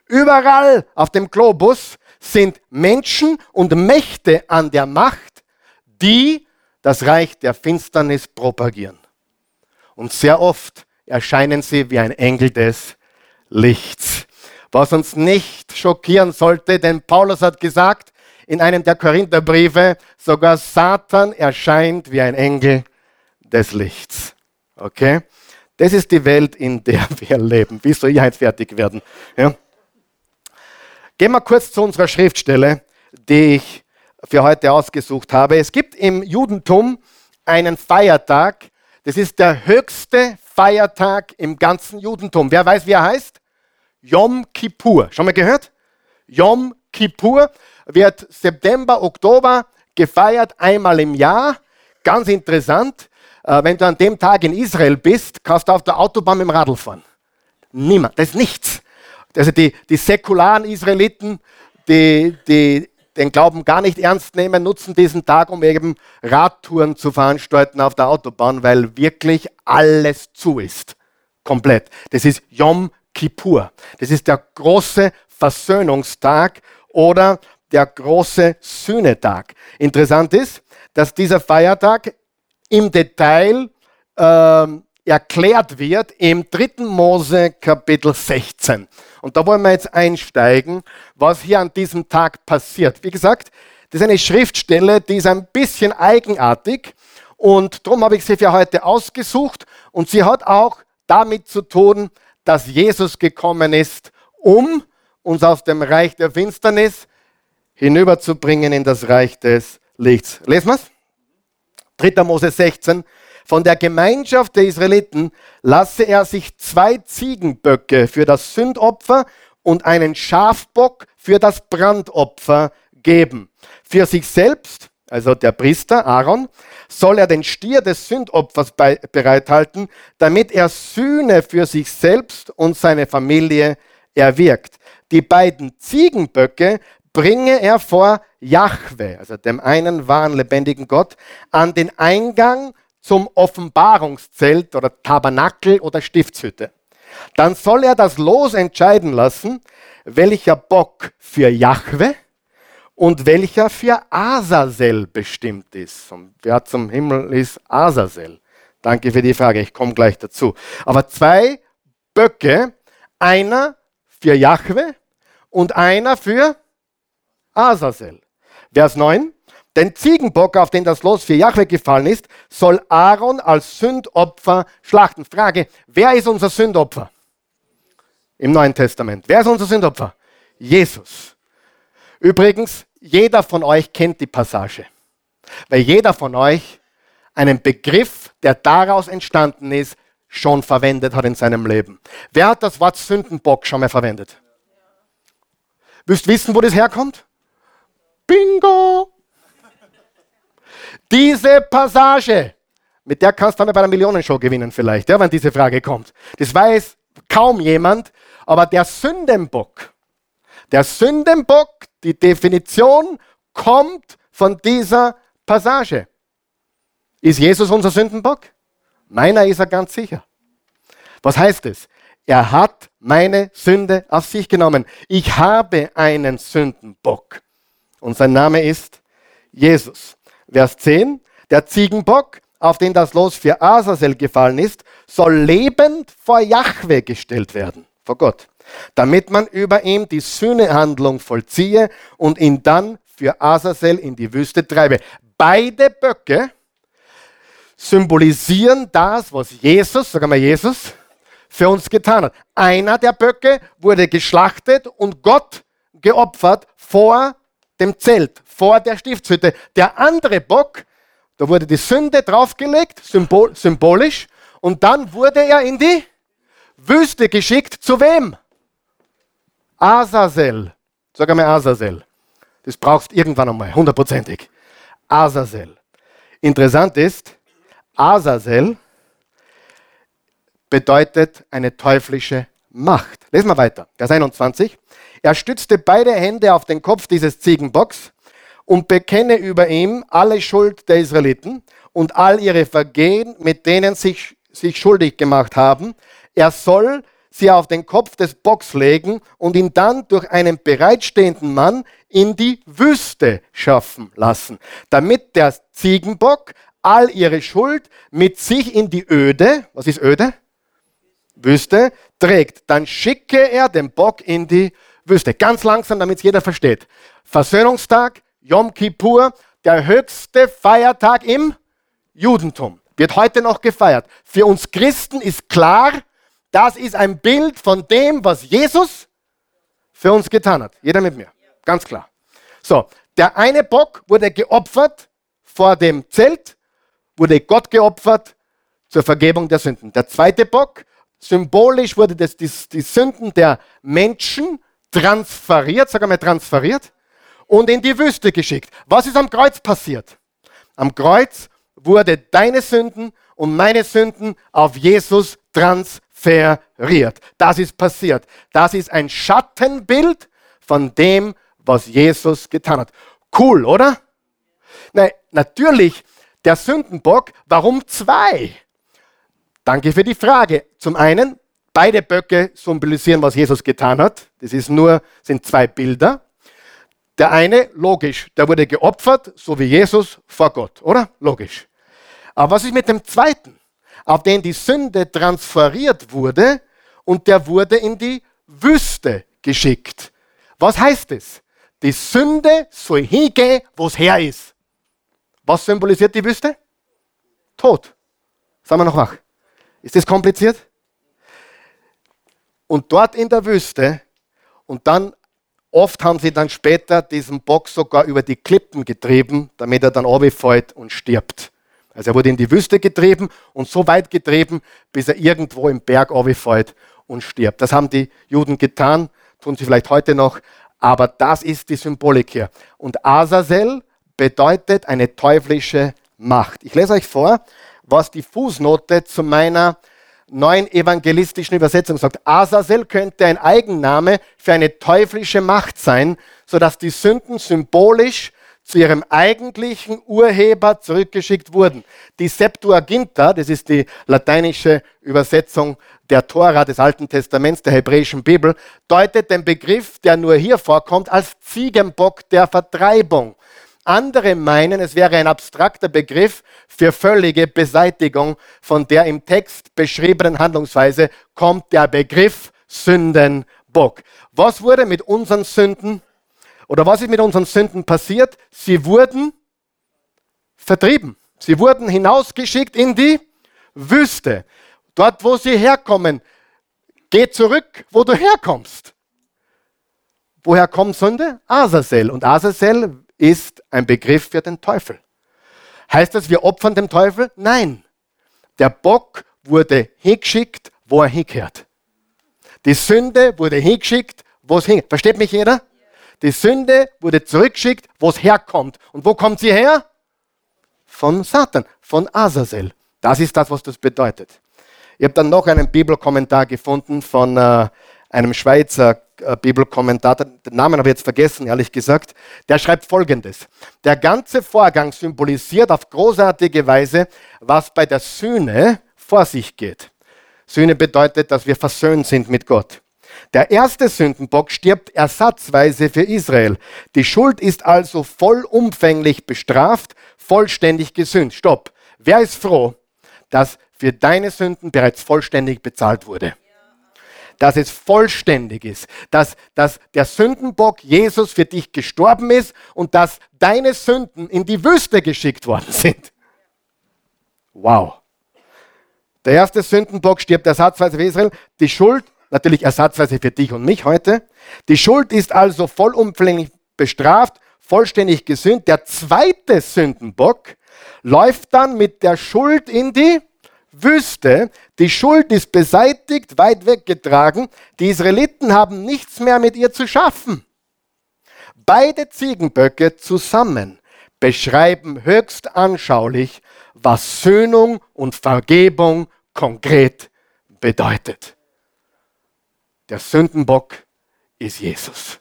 Überall auf dem Globus sind Menschen und Mächte an der Macht, die das Reich der Finsternis propagieren. Und sehr oft erscheinen sie wie ein Engel des Lichts. Was uns nicht schockieren sollte, denn Paulus hat gesagt in einem der Korintherbriefe, sogar Satan erscheint wie ein Engel des Lichts. Okay? Das ist die Welt, in der [LAUGHS] wir leben. Wie soll ich jetzt fertig werden? Ja? Gehen wir kurz zu unserer Schriftstelle, die ich für heute ausgesucht habe. Es gibt im Judentum einen Feiertag, das ist der höchste Feiertag im ganzen Judentum. Wer weiß, wie er heißt? Yom Kippur. Schon mal gehört? Yom Kippur wird September, Oktober gefeiert, einmal im Jahr. Ganz interessant. Äh, wenn du an dem Tag in Israel bist, kannst du auf der Autobahn mit dem Radl fahren. Niemand. Das ist nichts. Also die, die säkularen Israeliten, die, die den Glauben gar nicht ernst nehmen, nutzen diesen Tag, um eben Radtouren zu veranstalten auf der Autobahn, weil wirklich alles zu ist. Komplett. Das ist Yom Kippur. Das ist der große Versöhnungstag oder der große Sühnetag. Interessant ist, dass dieser Feiertag im Detail äh, erklärt wird im 3. Mose Kapitel 16. Und da wollen wir jetzt einsteigen, was hier an diesem Tag passiert. Wie gesagt, das ist eine Schriftstelle, die ist ein bisschen eigenartig und darum habe ich sie für heute ausgesucht und sie hat auch damit zu tun, dass Jesus gekommen ist, um uns aus dem Reich der Finsternis hinüberzubringen in das Reich des Lichts. Lesen wir es? 3. Mose 16. Von der Gemeinschaft der Israeliten lasse er sich zwei Ziegenböcke für das Sündopfer und einen Schafbock für das Brandopfer geben. Für sich selbst, also der Priester Aaron, soll er den Stier des Sündopfers bereithalten, damit er Sühne für sich selbst und seine Familie erwirkt. Die beiden Ziegenböcke bringe er vor Jahwe, also dem einen wahren lebendigen Gott, an den Eingang zum Offenbarungszelt oder Tabernakel oder Stiftshütte. Dann soll er das Los entscheiden lassen, welcher Bock für Jahwe und welcher für Azazel bestimmt ist. Und wer zum Himmel ist Azazel? Danke für die Frage, ich komme gleich dazu. Aber zwei Böcke, einer für Jahwe und einer für Azazel. Vers 9. Den Ziegenbock, auf den das Los für Jahwe gefallen ist, soll Aaron als Sündopfer schlachten. Frage, wer ist unser Sündopfer? Im Neuen Testament. Wer ist unser Sündopfer? Jesus. Übrigens, jeder von euch kennt die Passage. Weil jeder von euch einen Begriff, der daraus entstanden ist, schon verwendet hat in seinem Leben. Wer hat das Wort Sündenbock schon mal verwendet? Willst wissen, wo das herkommt? Bingo! Diese Passage, mit der kannst du dann bei einer Millionenshow gewinnen vielleicht, ja, wenn diese Frage kommt. Das weiß kaum jemand, aber der Sündenbock, der Sündenbock, die Definition kommt von dieser Passage. Ist Jesus unser Sündenbock? Meiner ist er ganz sicher. Was heißt es? Er hat meine Sünde auf sich genommen. Ich habe einen Sündenbock. Und sein Name ist Jesus. Vers 10. Der Ziegenbock, auf den das Los für Asazel gefallen ist, soll lebend vor Jahwe gestellt werden, vor Gott, damit man über ihm die Sühnehandlung vollziehe und ihn dann für Asazel in die Wüste treibe. Beide Böcke symbolisieren das, was Jesus, sagen wir Jesus, für uns getan hat. Einer der Böcke wurde geschlachtet und Gott geopfert vor dem Zelt, vor der Stiftshütte. Der andere Bock, da wurde die Sünde draufgelegt, symbol, symbolisch, und dann wurde er in die Wüste geschickt. Zu wem? Azazel. Sag einmal Azazel. Das brauchst irgendwann einmal, hundertprozentig. Azazel. Interessant ist, Azazel bedeutet eine teuflische Macht. Lesen wir weiter. Vers 21. Er stützte beide Hände auf den Kopf dieses Ziegenbocks und bekenne über ihm alle Schuld der Israeliten und all ihre Vergehen, mit denen sich sich schuldig gemacht haben. Er soll sie auf den Kopf des Bocks legen und ihn dann durch einen bereitstehenden Mann in die Wüste schaffen lassen, damit der Ziegenbock all ihre Schuld mit sich in die Öde, was ist Öde? Wüste, trägt. Dann schicke er den Bock in die Wüste. Ganz langsam, damit es jeder versteht. Versöhnungstag, Yom Kippur, der höchste Feiertag im Judentum. Wird heute noch gefeiert. Für uns Christen ist klar, das ist ein Bild von dem, was Jesus für uns getan hat. Jeder mit mir. Ganz klar. So, der eine Bock wurde geopfert vor dem Zelt, wurde Gott geopfert zur Vergebung der Sünden. Der zweite Bock, symbolisch wurde das, die, die Sünden der Menschen transferiert, sag einmal transferiert, und in die Wüste geschickt. Was ist am Kreuz passiert? Am Kreuz wurde deine Sünden und meine Sünden auf Jesus transferiert. Das ist passiert. Das ist ein Schattenbild von dem, was Jesus getan hat. Cool, oder? Nein, natürlich, der Sündenbock, warum zwei? Danke für die Frage. Zum einen, beide Böcke symbolisieren, was Jesus getan hat. Das ist nur, sind zwei Bilder. Der eine, logisch, der wurde geopfert, so wie Jesus vor Gott, oder? Logisch. Aber was ist mit dem zweiten, auf den die Sünde transferiert wurde und der wurde in die Wüste geschickt? Was heißt es? Die Sünde soll hingehen, wo es her ist. Was symbolisiert die Wüste? Tod. Sagen wir noch wach. Ist das kompliziert? Und dort in der Wüste, und dann oft haben sie dann später diesen Bock sogar über die Klippen getrieben, damit er dann runterfällt und stirbt. Also er wurde in die Wüste getrieben und so weit getrieben, bis er irgendwo im Berg runterfällt und stirbt. Das haben die Juden getan, tun sie vielleicht heute noch, aber das ist die Symbolik hier. Und Azazel bedeutet eine teuflische Macht. Ich lese euch vor, was die Fußnote zu meiner neuen evangelistischen Übersetzung sagt. Azazel könnte ein Eigenname für eine teuflische Macht sein, sodass die Sünden symbolisch zu ihrem eigentlichen Urheber zurückgeschickt wurden. Die Septuaginta, das ist die lateinische Übersetzung der Tora des Alten Testaments, der hebräischen Bibel, deutet den Begriff, der nur hier vorkommt, als Ziegenbock der Vertreibung. Andere meinen, es wäre ein abstrakter Begriff für völlige Beseitigung von der im Text beschriebenen Handlungsweise kommt der Begriff Sündenbock. Was wurde mit unseren Sünden oder was ist mit unseren Sünden passiert? Sie wurden vertrieben. Sie wurden hinausgeschickt in die Wüste. Dort, wo sie herkommen. Geh zurück, wo du herkommst. Woher kommt Sünde? Azazel. Und Azazel ist ein Begriff für den Teufel. Heißt das, wir opfern dem Teufel? Nein. Der Bock wurde hingeschickt, wo er hingehört. Die Sünde wurde hingeschickt, wo es hingehört. Versteht mich jeder? Die Sünde wurde zurückgeschickt, wo es herkommt. Und wo kommt sie her? Von Satan, von Azazel. Das ist das, was das bedeutet. Ich habe dann noch einen Bibelkommentar gefunden von äh, einem Schweizer äh, Bibelkommentator, den Namen habe ich jetzt vergessen, ehrlich gesagt, der schreibt folgendes. Der ganze Vorgang symbolisiert auf großartige Weise, was bei der Sühne vor sich geht. Sühne bedeutet, dass wir versöhnt sind mit Gott. Der erste Sündenbock stirbt ersatzweise für Israel. Die Schuld ist also vollumfänglich bestraft, vollständig gesühnt. Stopp. Wer ist froh, dass für deine Sünden bereits vollständig bezahlt wurde? Dass es vollständig ist, dass, dass der Sündenbock Jesus für dich gestorben ist und dass deine Sünden in die Wüste geschickt worden sind. Wow. Der erste Sündenbock stirbt ersatzweise für Israel. Die Schuld, natürlich ersatzweise für dich und mich heute. Die Schuld ist also vollumfänglich bestraft, vollständig gesühnt. Der zweite Sündenbock läuft dann mit der Schuld in die wüsste, die Schuld ist beseitigt, weit weggetragen, die Israeliten haben nichts mehr mit ihr zu schaffen. Beide Ziegenböcke zusammen beschreiben höchst anschaulich, was Söhnung und Vergebung konkret bedeutet. Der Sündenbock ist Jesus.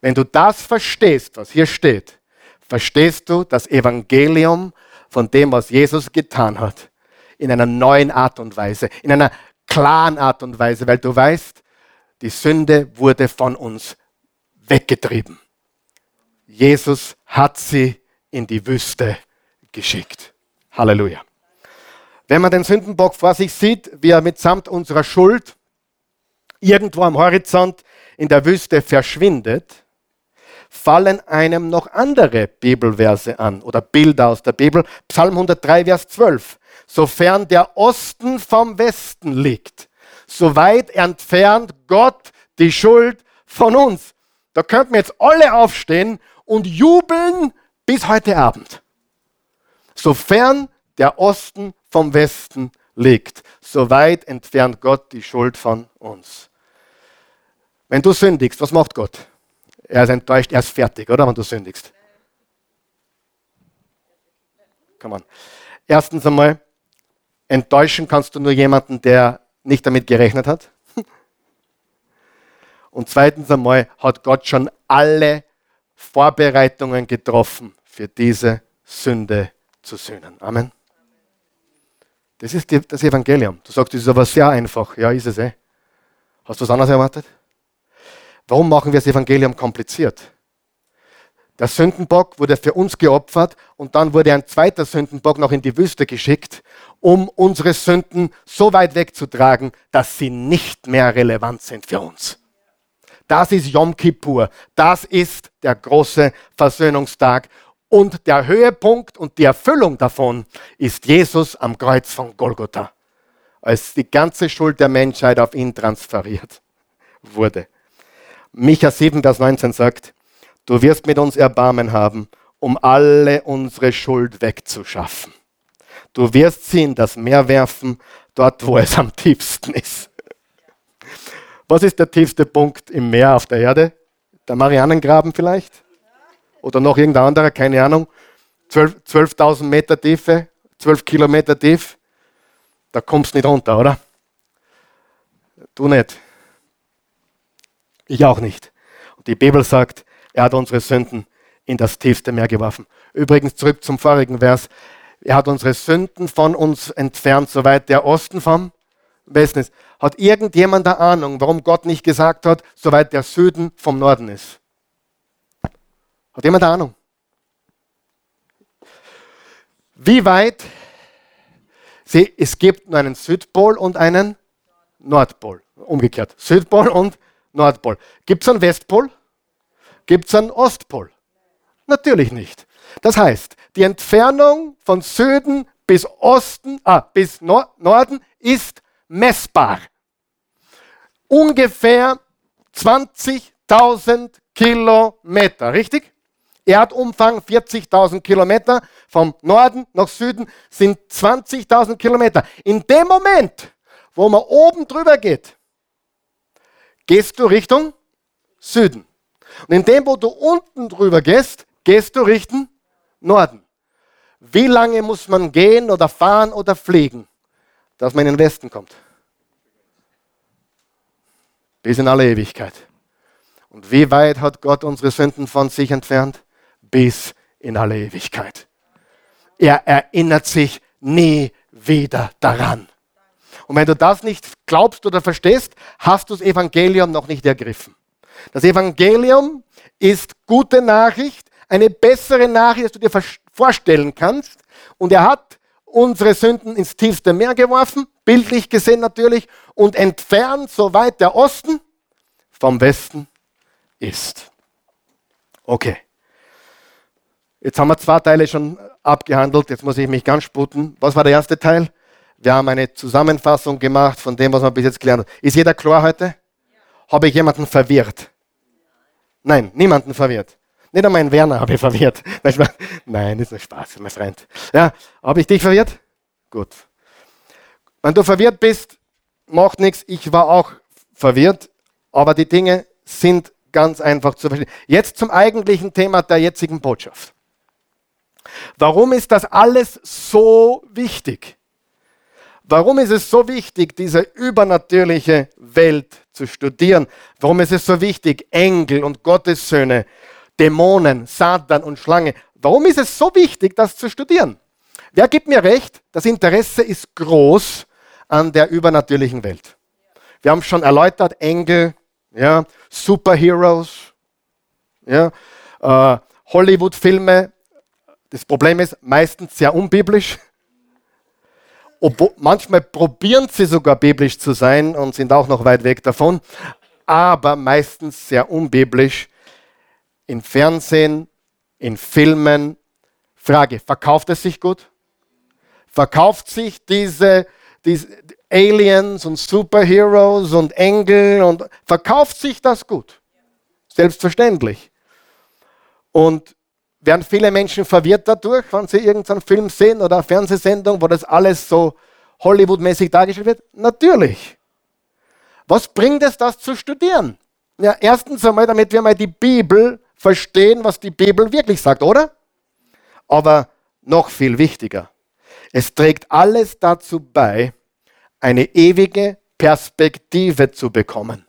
Wenn du das verstehst, was hier steht, verstehst du das Evangelium von dem, was Jesus getan hat, in einer neuen Art und Weise, in einer klaren Art und Weise, weil du weißt, die Sünde wurde von uns weggetrieben. Jesus hat sie in die Wüste geschickt. Halleluja. Wenn man den Sündenbock vor sich sieht, wie er mitsamt unserer Schuld irgendwo am Horizont in der Wüste verschwindet, fallen einem noch andere Bibelverse an oder Bilder aus der Bibel. Psalm 103, Vers 12. Sofern der Osten vom Westen liegt, so weit entfernt Gott die Schuld von uns. Da könnten wir jetzt alle aufstehen und jubeln bis heute Abend. Sofern der Osten vom Westen liegt, so weit entfernt Gott die Schuld von uns. Wenn du sündigst, was macht Gott? Er ist enttäuscht, er ist fertig, oder? Wenn du sündigst. Come on. Erstens einmal, enttäuschen kannst du nur jemanden, der nicht damit gerechnet hat. [LAUGHS] Und zweitens einmal hat Gott schon alle Vorbereitungen getroffen, für diese Sünde zu sühnen. Amen. Das ist das Evangelium. Du sagst, das ist aber sehr einfach. Ja, ist es eh. Hast du was anderes erwartet? Warum machen wir das Evangelium kompliziert? Der Sündenbock wurde für uns geopfert und dann wurde ein zweiter Sündenbock noch in die Wüste geschickt, um unsere Sünden so weit wegzutragen, dass sie nicht mehr relevant sind für uns. Das ist Yom Kippur. Das ist der große Versöhnungstag. Und der Höhepunkt und die Erfüllung davon ist Jesus am Kreuz von Golgotha, als die ganze Schuld der Menschheit auf ihn transferiert wurde. Micha 7, Vers 19 sagt, du wirst mit uns Erbarmen haben, um alle unsere Schuld wegzuschaffen. Du wirst sie in das Meer werfen, dort wo es am tiefsten ist. Was ist der tiefste Punkt im Meer auf der Erde? Der Marianengraben vielleicht? Oder noch irgendein anderer, keine Ahnung. 12.000 12 Meter Tiefe, 12 Kilometer tief. Da kommst du nicht runter, oder? Du nicht. Ich auch nicht. Und die Bibel sagt, er hat unsere Sünden in das tiefste Meer geworfen. Übrigens zurück zum vorigen Vers. Er hat unsere Sünden von uns entfernt, soweit der Osten vom Westen ist. Hat irgendjemand eine Ahnung, warum Gott nicht gesagt hat, soweit der Süden vom Norden ist? Hat jemand eine Ahnung? Wie weit? Sie, es gibt nur einen Südpol und einen Nordpol. Umgekehrt. Südpol und Nordpol. Gibt es einen Westpol? Gibt es einen Ostpol? Natürlich nicht. Das heißt, die Entfernung von Süden bis Osten, ah, bis Nor Norden ist messbar. Ungefähr 20.000 Kilometer, richtig? Erdumfang 40.000 Kilometer, vom Norden nach Süden sind 20.000 Kilometer. In dem Moment, wo man oben drüber geht, gehst du Richtung Süden. Und in dem, wo du unten drüber gehst, gehst du Richtung Norden. Wie lange muss man gehen oder fahren oder fliegen, dass man in den Westen kommt? Bis in alle Ewigkeit. Und wie weit hat Gott unsere Sünden von sich entfernt? Bis in alle Ewigkeit. Er erinnert sich nie wieder daran. Und wenn du das nicht glaubst oder verstehst, hast du das Evangelium noch nicht ergriffen. Das Evangelium ist gute Nachricht, eine bessere Nachricht, als du dir vorstellen kannst. Und er hat unsere Sünden ins tiefste Meer geworfen, bildlich gesehen natürlich, und entfernt, soweit der Osten vom Westen ist. Okay. Jetzt haben wir zwei Teile schon abgehandelt. Jetzt muss ich mich ganz sputen. Was war der erste Teil? Wir haben eine Zusammenfassung gemacht von dem, was wir bis jetzt gelernt haben. Ist jeder klar heute? Ja. Habe ich jemanden verwirrt? Nein, niemanden verwirrt. Nicht einmal Werner habe ich verwirrt. [LAUGHS] Nein, ist nur Spaß, mein Freund. Ja, habe ich dich verwirrt? Gut. Wenn du verwirrt bist, macht nichts. Ich war auch verwirrt, aber die Dinge sind ganz einfach zu verstehen. Jetzt zum eigentlichen Thema der jetzigen Botschaft. Warum ist das alles so wichtig? Warum ist es so wichtig, diese übernatürliche Welt zu studieren? Warum ist es so wichtig, Engel und Gottessöhne, Dämonen, Satan und Schlange? Warum ist es so wichtig, das zu studieren? Wer gibt mir recht? Das Interesse ist groß an der übernatürlichen Welt. Wir haben schon erläutert, Engel, ja, Superheroes, ja, äh, Hollywood-Filme. Das Problem ist meistens sehr unbiblisch. Obwohl, manchmal probieren sie sogar biblisch zu sein und sind auch noch weit weg davon, aber meistens sehr unbiblisch. In Fernsehen, in Filmen. Frage, verkauft es sich gut? Verkauft sich diese, diese Aliens und Superheroes und Engel und verkauft sich das gut? Selbstverständlich. Und werden viele Menschen verwirrt dadurch, wenn sie irgendeinen Film sehen oder eine Fernsehsendung, wo das alles so Hollywood-mäßig dargestellt wird? Natürlich. Was bringt es, das zu studieren? Ja, erstens einmal, damit wir mal die Bibel verstehen, was die Bibel wirklich sagt, oder? Aber noch viel wichtiger, es trägt alles dazu bei, eine ewige Perspektive zu bekommen.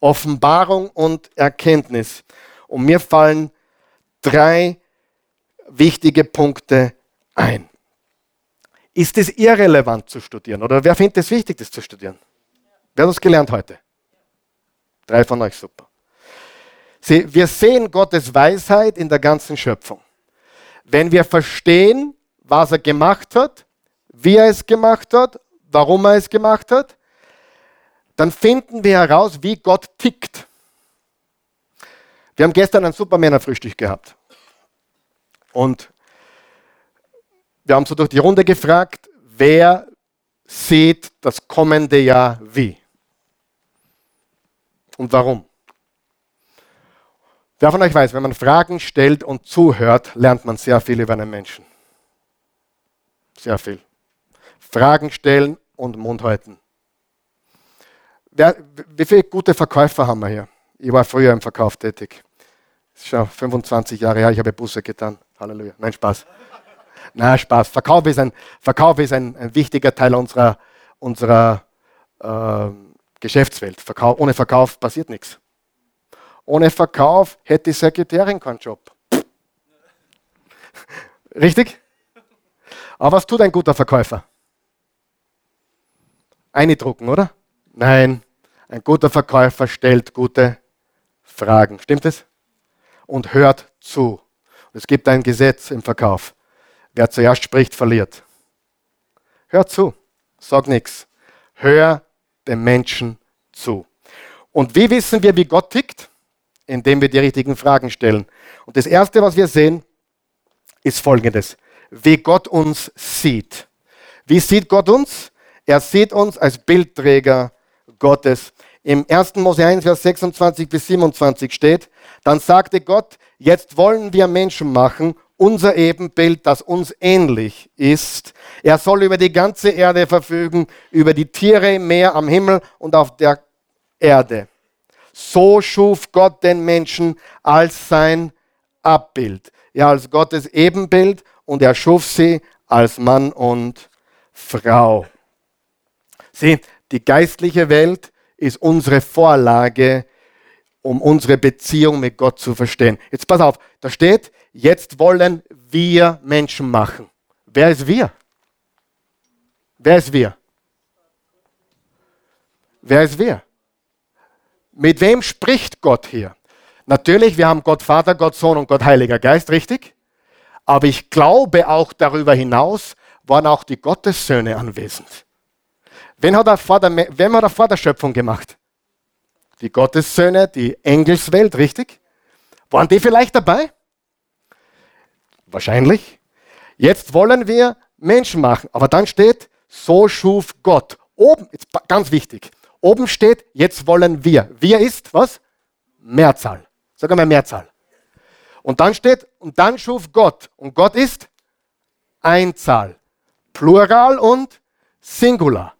Offenbarung und Erkenntnis. Und mir fallen drei wichtige Punkte ein. Ist es irrelevant zu studieren? Oder wer findet es wichtig, das zu studieren? Wer hat das gelernt heute? Drei von euch, super. Wir sehen Gottes Weisheit in der ganzen Schöpfung. Wenn wir verstehen, was er gemacht hat, wie er es gemacht hat, warum er es gemacht hat, dann finden wir heraus, wie Gott tickt. Wir haben gestern ein Supermännerfrühstück gehabt. Und wir haben so durch die Runde gefragt, wer sieht das kommende Jahr wie? Und warum? Wer von euch weiß, wenn man Fragen stellt und zuhört, lernt man sehr viel über einen Menschen. Sehr viel. Fragen stellen und Mund halten. Wer, wie viele gute Verkäufer haben wir hier? Ich war früher im Verkauf tätig. Das ist schon 25 Jahre her, ich habe Busse getan. Halleluja. Nein, Spaß. Nein, Spaß. Verkauf ist ein, Verkauf ist ein, ein wichtiger Teil unserer, unserer äh, Geschäftswelt. Verkauf, ohne Verkauf passiert nichts. Ohne Verkauf hätte die Sekretärin keinen Job. Richtig? Aber was tut ein guter Verkäufer? Eindrucken, oder? Nein, ein guter Verkäufer stellt gute Fragen. Stimmt es? Und hört zu. Es gibt ein Gesetz im Verkauf. Wer zuerst spricht, verliert. Hör zu. Sag nichts. Hör dem Menschen zu. Und wie wissen wir, wie Gott tickt? Indem wir die richtigen Fragen stellen. Und das Erste, was wir sehen, ist Folgendes. Wie Gott uns sieht. Wie sieht Gott uns? Er sieht uns als Bildträger Gottes. Im 1. Mose 1, Vers 26 bis 27 steht, dann sagte Gott, jetzt wollen wir Menschen machen, unser Ebenbild, das uns ähnlich ist. Er soll über die ganze Erde verfügen, über die Tiere im Meer, am Himmel und auf der Erde. So schuf Gott den Menschen als sein Abbild. Ja, als Gottes Ebenbild und er schuf sie als Mann und Frau. Sieh, die geistliche Welt ist unsere Vorlage, um unsere Beziehung mit Gott zu verstehen. Jetzt pass auf, da steht, jetzt wollen wir Menschen machen. Wer ist wir? Wer ist wir? Wer ist wir? Mit wem spricht Gott hier? Natürlich, wir haben Gott Vater, Gott Sohn und Gott Heiliger Geist, richtig? Aber ich glaube auch darüber hinaus waren auch die Gottessöhne anwesend. Wen hat er vor wem hat er vor der Schöpfung gemacht? Die Gottessöhne, die Engelswelt, richtig? Waren die vielleicht dabei? Wahrscheinlich. Jetzt wollen wir Menschen machen. Aber dann steht, so schuf Gott. Oben, jetzt ganz wichtig, oben steht, jetzt wollen wir. Wir ist was? Mehrzahl. Sagen wir Mehrzahl. Und dann steht, und dann schuf Gott. Und Gott ist Einzahl. Plural und Singular.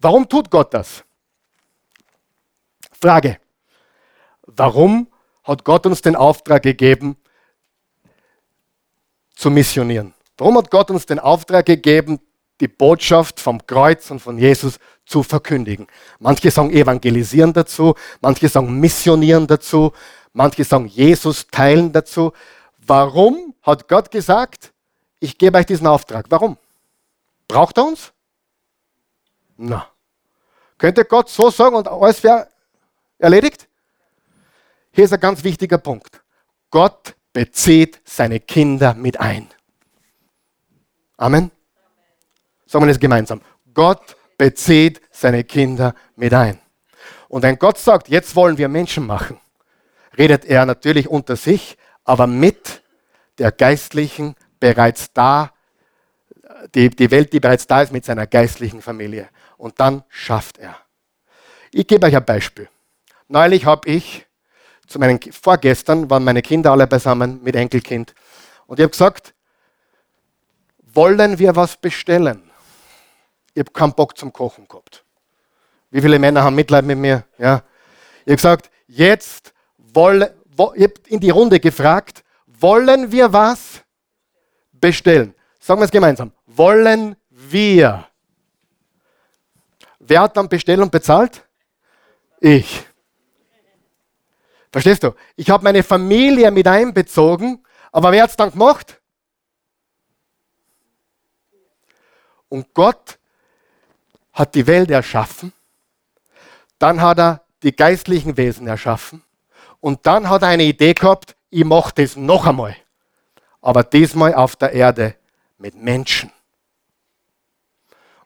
Warum tut Gott das? Frage. Warum hat Gott uns den Auftrag gegeben, zu missionieren? Warum hat Gott uns den Auftrag gegeben, die Botschaft vom Kreuz und von Jesus zu verkündigen. Manche sagen evangelisieren dazu, manche sagen missionieren dazu, manche sagen Jesus teilen dazu. Warum hat Gott gesagt, ich gebe euch diesen Auftrag? Warum? Braucht er uns? Na. Könnte Gott so sagen und alles wäre erledigt? Hier ist ein ganz wichtiger Punkt. Gott bezieht seine Kinder mit ein. Amen. Sagen wir das gemeinsam. Gott bezieht seine Kinder mit ein. Und wenn Gott sagt, jetzt wollen wir Menschen machen, redet er natürlich unter sich, aber mit der geistlichen, bereits da, die, die Welt, die bereits da ist, mit seiner geistlichen Familie. Und dann schafft er. Ich gebe euch ein Beispiel. Neulich habe ich zu meinen, vorgestern waren meine Kinder alle beisammen mit Enkelkind. Und ich habe gesagt, wollen wir was bestellen? Ich habe keinen Bock zum Kochen gehabt. Wie viele Männer haben Mitleid mit mir? Ja. Ich habe gesagt, jetzt wollen, ich habe in die Runde gefragt, wollen wir was bestellen? Sagen wir es gemeinsam. Wollen wir? Wer hat dann Bestellung bezahlt? Ich. Verstehst du? Ich habe meine Familie mit einbezogen, aber wer hat es dann gemacht? Und Gott hat die Welt erschaffen, dann hat er die geistlichen Wesen erschaffen und dann hat er eine Idee gehabt, ich mache das noch einmal, aber diesmal auf der Erde mit Menschen.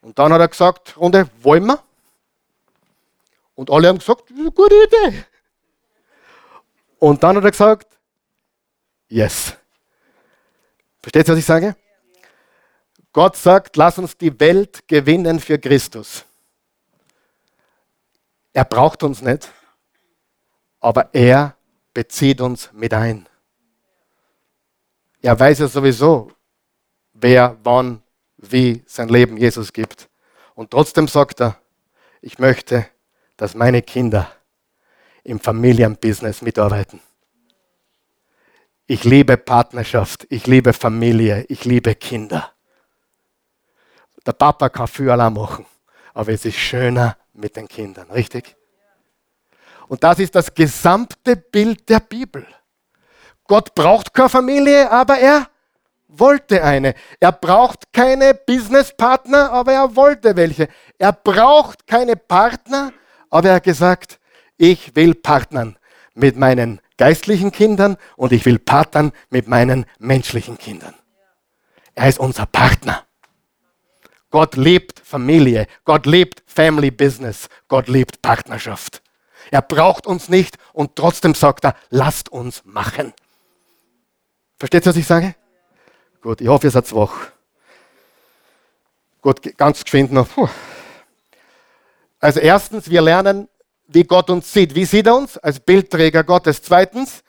Und dann hat er gesagt, Runde, wollen wir? Und alle haben gesagt, gute Idee. Und dann hat er gesagt, yes. Versteht ihr, was ich sage? Gott sagt, lass uns die Welt gewinnen für Christus. Er braucht uns nicht, aber er bezieht uns mit ein. Er weiß ja sowieso, wer, wann, wie sein Leben Jesus gibt. Und trotzdem sagt er, ich möchte, dass meine Kinder im Familienbusiness mitarbeiten. Ich liebe Partnerschaft, ich liebe Familie, ich liebe Kinder. Der Papa kann viel allein machen, aber es ist schöner mit den Kindern, richtig? Und das ist das gesamte Bild der Bibel. Gott braucht keine Familie, aber er wollte eine. Er braucht keine Businesspartner, aber er wollte welche. Er braucht keine Partner, aber er hat gesagt, ich will partnern mit meinen geistlichen Kindern und ich will partnern mit meinen menschlichen Kindern. Er ist unser Partner. Gott liebt Familie, Gott liebt Family Business, Gott liebt Partnerschaft. Er braucht uns nicht und trotzdem sagt er, lasst uns machen. Versteht ihr, was ich sage? Gut, ich hoffe, ihr seid wach. Gut, ganz geschwind noch. Also erstens, wir lernen wie Gott uns sieht. Wie sieht er uns? Als Bildträger Gottes. Zweitens,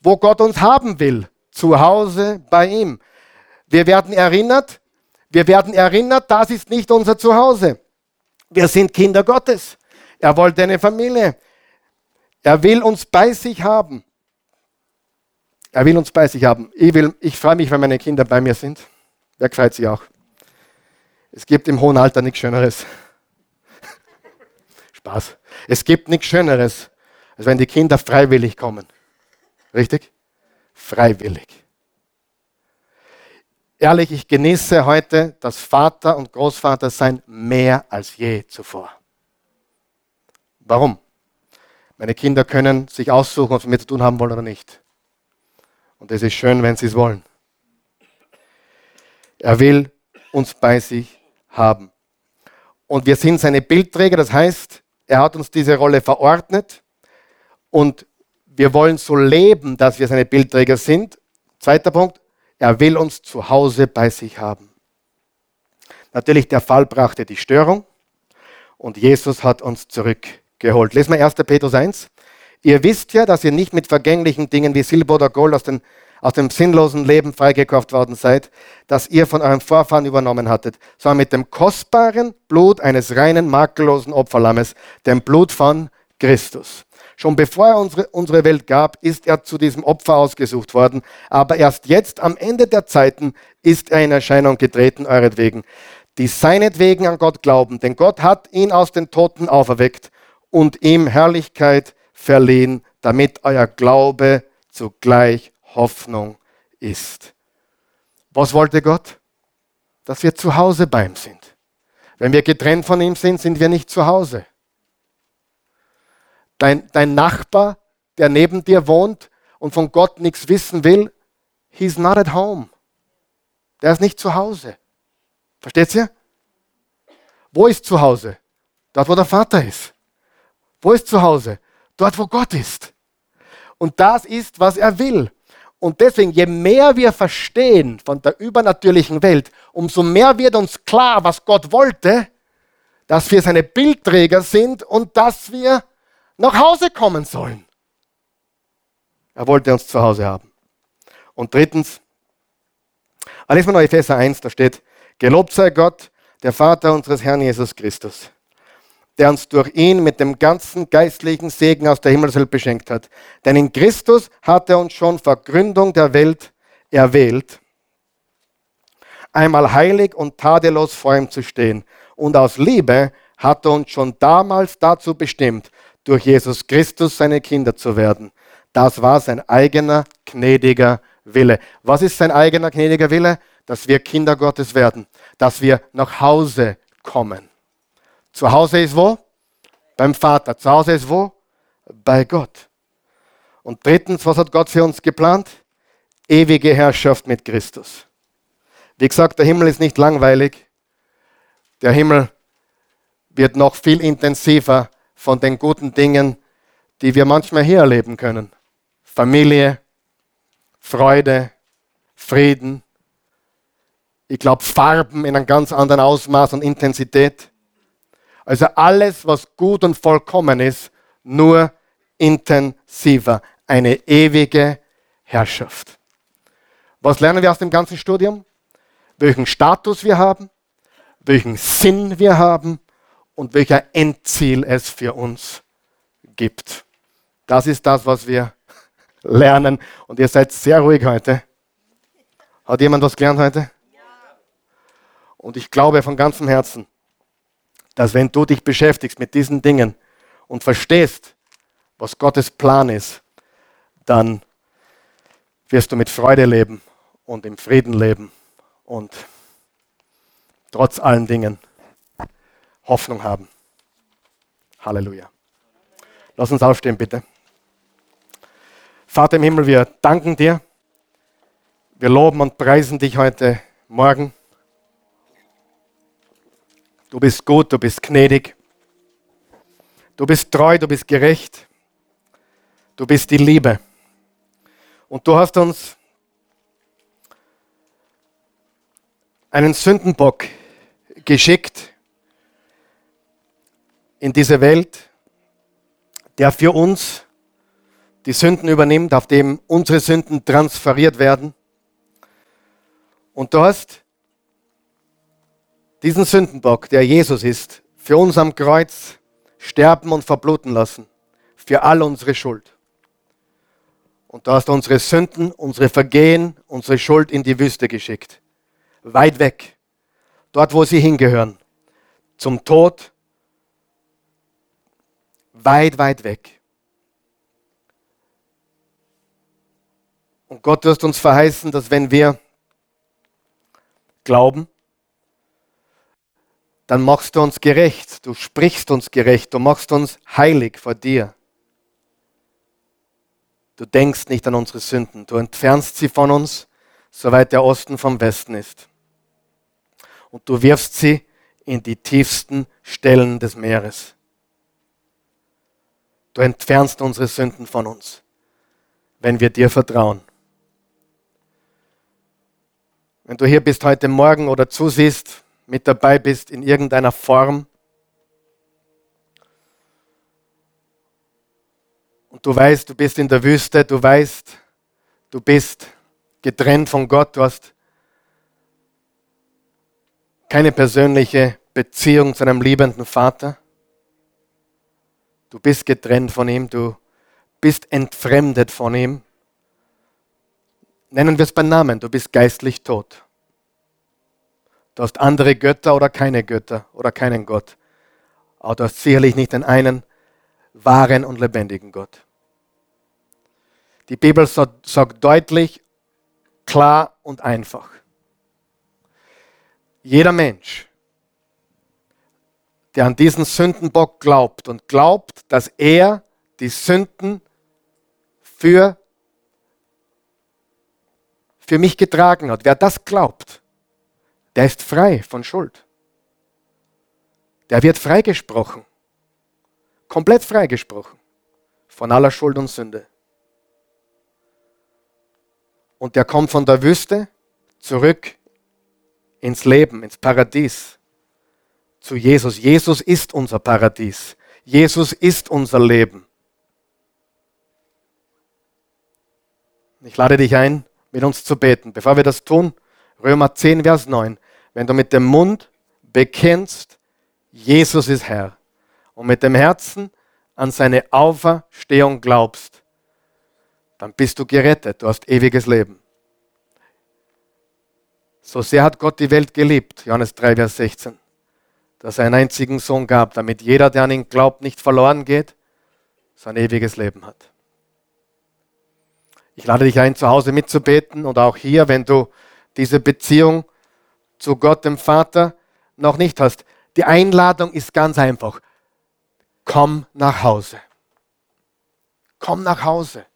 wo Gott uns haben will. Zu Hause bei ihm. Wir werden erinnert, wir werden erinnert, das ist nicht unser Zuhause. Wir sind Kinder Gottes. Er wollte eine Familie. Er will uns bei sich haben. Er will uns bei sich haben. Ich, ich freue mich, wenn meine Kinder bei mir sind. Wer freut sich auch? Es gibt im hohen Alter nichts Schöneres. [LAUGHS] Spaß. Es gibt nichts Schöneres, als wenn die Kinder freiwillig kommen. Richtig? Freiwillig. Ehrlich, ich genieße heute das Vater und Großvater sein mehr als je zuvor. Warum? Meine Kinder können sich aussuchen, was sie mit zu tun haben wollen oder nicht. Und es ist schön, wenn sie es wollen. Er will uns bei sich haben. Und wir sind seine Bildträger, das heißt, er hat uns diese Rolle verordnet und wir wollen so leben, dass wir seine Bildträger sind. Zweiter Punkt, er will uns zu Hause bei sich haben. Natürlich, der Fall brachte die Störung und Jesus hat uns zurückgeholt. Lesen wir 1. Petrus 1. Ihr wisst ja, dass ihr nicht mit vergänglichen Dingen wie Silber oder Gold aus den aus dem sinnlosen Leben freigekauft worden seid, das ihr von euren Vorfahren übernommen hattet, sondern mit dem kostbaren Blut eines reinen, makellosen Opferlammes, dem Blut von Christus. Schon bevor er unsere, unsere Welt gab, ist er zu diesem Opfer ausgesucht worden, aber erst jetzt am Ende der Zeiten ist er in Erscheinung getreten, euretwegen. die seinetwegen an Gott glauben, denn Gott hat ihn aus den Toten auferweckt und ihm Herrlichkeit verliehen, damit euer Glaube zugleich Hoffnung ist. Was wollte Gott? Dass wir zu Hause bei ihm sind. Wenn wir getrennt von ihm sind, sind wir nicht zu Hause. Dein, dein Nachbar, der neben dir wohnt und von Gott nichts wissen will, he's not at home. Der ist nicht zu Hause. Versteht ihr? Wo ist zu Hause? Dort, wo der Vater ist. Wo ist zu Hause? Dort, wo Gott ist. Und das ist, was er will. Und deswegen, je mehr wir verstehen von der übernatürlichen Welt, umso mehr wird uns klar, was Gott wollte, dass wir seine Bildträger sind und dass wir nach Hause kommen sollen. Er wollte uns zu Hause haben. Und drittens, lesen wir noch Epheser 1, da steht, Gelobt sei Gott, der Vater unseres Herrn Jesus Christus, der uns durch ihn mit dem ganzen geistlichen Segen aus der Himmelswelt beschenkt hat. Denn in Christus hat er uns schon vor Gründung der Welt erwählt, einmal heilig und tadellos vor ihm zu stehen. Und aus Liebe hat er uns schon damals dazu bestimmt, durch Jesus Christus seine Kinder zu werden. Das war sein eigener gnädiger Wille. Was ist sein eigener gnädiger Wille? Dass wir Kinder Gottes werden, dass wir nach Hause kommen. Zu Hause ist wo? Beim Vater. Zu Hause ist wo? Bei Gott. Und drittens, was hat Gott für uns geplant? Ewige Herrschaft mit Christus. Wie gesagt, der Himmel ist nicht langweilig. Der Himmel wird noch viel intensiver von den guten Dingen, die wir manchmal hier erleben können. Familie, Freude, Frieden. Ich glaube, Farben in einem ganz anderen Ausmaß und Intensität. Also alles, was gut und vollkommen ist, nur intensiver. Eine ewige Herrschaft. Was lernen wir aus dem ganzen Studium? Welchen Status wir haben, welchen Sinn wir haben und welcher Endziel es für uns gibt. Das ist das, was wir [LAUGHS] lernen. Und ihr seid sehr ruhig heute. Hat jemand was gelernt heute? Ja. Und ich glaube von ganzem Herzen, dass wenn du dich beschäftigst mit diesen Dingen und verstehst, was Gottes Plan ist, dann wirst du mit Freude leben und im Frieden leben und trotz allen Dingen Hoffnung haben. Halleluja. Lass uns aufstehen, bitte. Vater im Himmel, wir danken dir. Wir loben und preisen dich heute Morgen. Du bist gut, du bist gnädig. Du bist treu, du bist gerecht. Du bist die Liebe. Und du hast uns einen Sündenbock geschickt in diese Welt, der für uns die Sünden übernimmt, auf dem unsere Sünden transferiert werden. Und du hast diesen Sündenbock, der Jesus ist, für uns am Kreuz sterben und verbluten lassen, für all unsere Schuld. Und du hast unsere Sünden, unsere Vergehen, unsere Schuld in die Wüste geschickt. Weit weg. Dort, wo sie hingehören. Zum Tod. Weit, weit weg. Und Gott wirst uns verheißen, dass wenn wir glauben, dann machst du uns gerecht, du sprichst uns gerecht, du machst uns heilig vor dir. Du denkst nicht an unsere Sünden, du entfernst sie von uns, soweit der Osten vom Westen ist. Und du wirfst sie in die tiefsten Stellen des Meeres. Du entfernst unsere Sünden von uns, wenn wir dir vertrauen. Wenn du hier bist heute Morgen oder zusiehst, mit dabei bist in irgendeiner Form und du weißt, du bist in der Wüste, du weißt, du bist getrennt von Gott, du hast keine persönliche Beziehung zu einem liebenden Vater. Du bist getrennt von ihm, du bist entfremdet von ihm nennen wir es beim Namen, du bist geistlich tot. Du hast andere Götter oder keine Götter oder keinen Gott. Aber du hast sicherlich nicht den einen wahren und lebendigen Gott. Die Bibel sagt deutlich, klar und einfach. Jeder Mensch, der an diesen Sündenbock glaubt und glaubt, dass er die Sünden für, für mich getragen hat, wer das glaubt, der ist frei von Schuld. Der wird freigesprochen. Komplett freigesprochen von aller Schuld und Sünde. Und der kommt von der Wüste zurück ins Leben, ins Paradies, zu Jesus. Jesus ist unser Paradies. Jesus ist unser Leben. Ich lade dich ein, mit uns zu beten. Bevor wir das tun, Römer 10, Vers 9. Wenn du mit dem Mund bekennst, Jesus ist Herr, und mit dem Herzen an seine Auferstehung glaubst, dann bist du gerettet, du hast ewiges Leben. So sehr hat Gott die Welt geliebt, Johannes 3, Vers 16, dass er einen einzigen Sohn gab, damit jeder, der an ihn glaubt, nicht verloren geht, sein ewiges Leben hat. Ich lade dich ein, zu Hause mitzubeten und auch hier, wenn du diese Beziehung zu Gott, dem Vater, noch nicht hast. Die Einladung ist ganz einfach. Komm nach Hause. Komm nach Hause.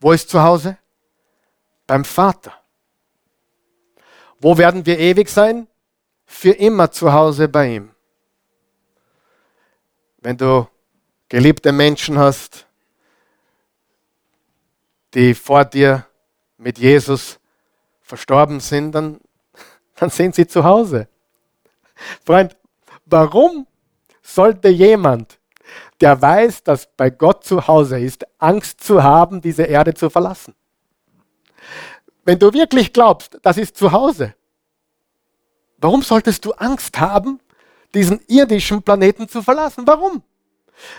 Wo ist zu Hause? Beim Vater. Wo werden wir ewig sein? Für immer zu Hause bei ihm. Wenn du geliebte Menschen hast, die vor dir mit Jesus verstorben sind, dann, [LAUGHS] dann sind sie zu Hause. Freund, warum sollte jemand, der weiß, dass bei Gott zu Hause ist, Angst zu haben, diese Erde zu verlassen? Wenn du wirklich glaubst, das ist zu Hause, warum solltest du Angst haben, diesen irdischen Planeten zu verlassen? Warum?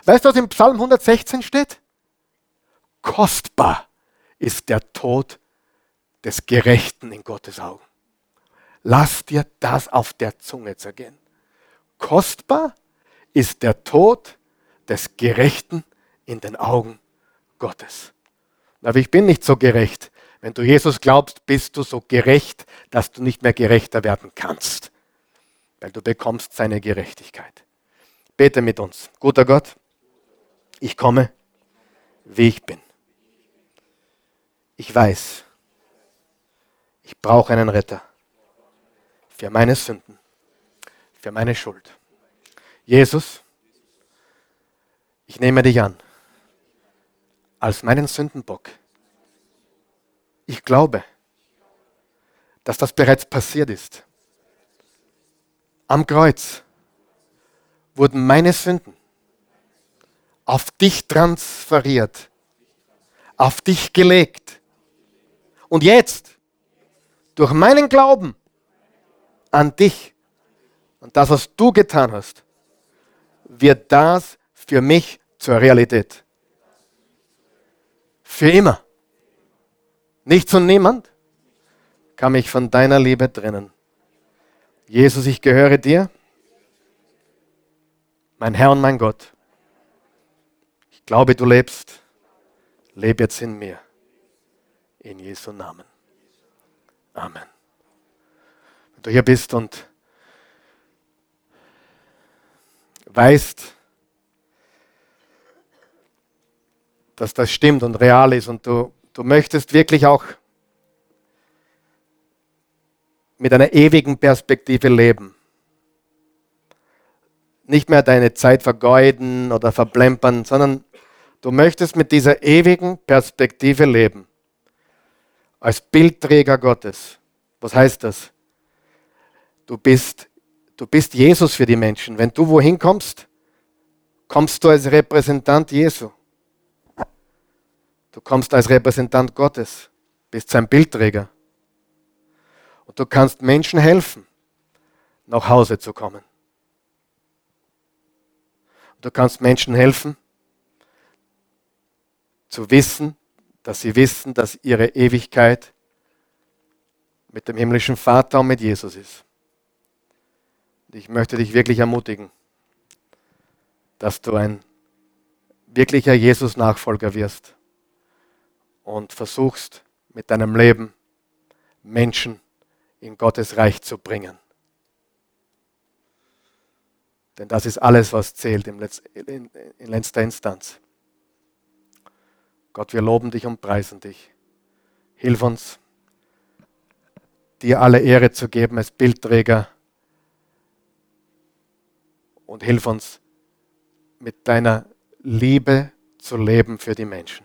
Weißt du, was im Psalm 116 steht? Kostbar ist der Tod des Gerechten in Gottes Augen. Lass dir das auf der Zunge zergehen. Kostbar ist der Tod des Gerechten in den Augen Gottes. Aber ich bin nicht so gerecht. Wenn du Jesus glaubst, bist du so gerecht, dass du nicht mehr gerechter werden kannst, weil du bekommst seine Gerechtigkeit. Bete mit uns. Guter Gott, ich komme, wie ich bin. Ich weiß, ich brauche einen Retter für meine Sünden, für meine Schuld. Jesus, ich nehme dich an als meinen Sündenbock. Ich glaube, dass das bereits passiert ist. Am Kreuz wurden meine Sünden auf dich transferiert, auf dich gelegt. Und jetzt, durch meinen Glauben an dich und das, was du getan hast, wird das für mich zur Realität. Für immer. Nichts und niemand kann mich von deiner Liebe trennen. Jesus, ich gehöre dir, mein Herr und mein Gott. Ich glaube, du lebst. Lebe jetzt in mir. In Jesu Namen. Amen. Wenn du hier bist und weißt, dass das stimmt und real ist und du, du möchtest wirklich auch mit einer ewigen Perspektive leben. Nicht mehr deine Zeit vergeuden oder verplempern, sondern du möchtest mit dieser ewigen Perspektive leben als Bildträger Gottes. Was heißt das? Du bist, du bist Jesus für die Menschen. Wenn du wohin kommst, kommst du als Repräsentant Jesu. Du kommst als Repräsentant Gottes, bist sein Bildträger. Und du kannst Menschen helfen, nach Hause zu kommen. Du kannst Menschen helfen, zu wissen, dass sie wissen, dass ihre Ewigkeit mit dem himmlischen Vater und mit Jesus ist. Ich möchte dich wirklich ermutigen, dass du ein wirklicher Jesus-Nachfolger wirst und versuchst mit deinem Leben Menschen in Gottes Reich zu bringen. Denn das ist alles, was zählt in letzter Instanz. Gott, wir loben dich und preisen dich. Hilf uns, dir alle Ehre zu geben als Bildträger und hilf uns, mit deiner Liebe zu leben für die Menschen.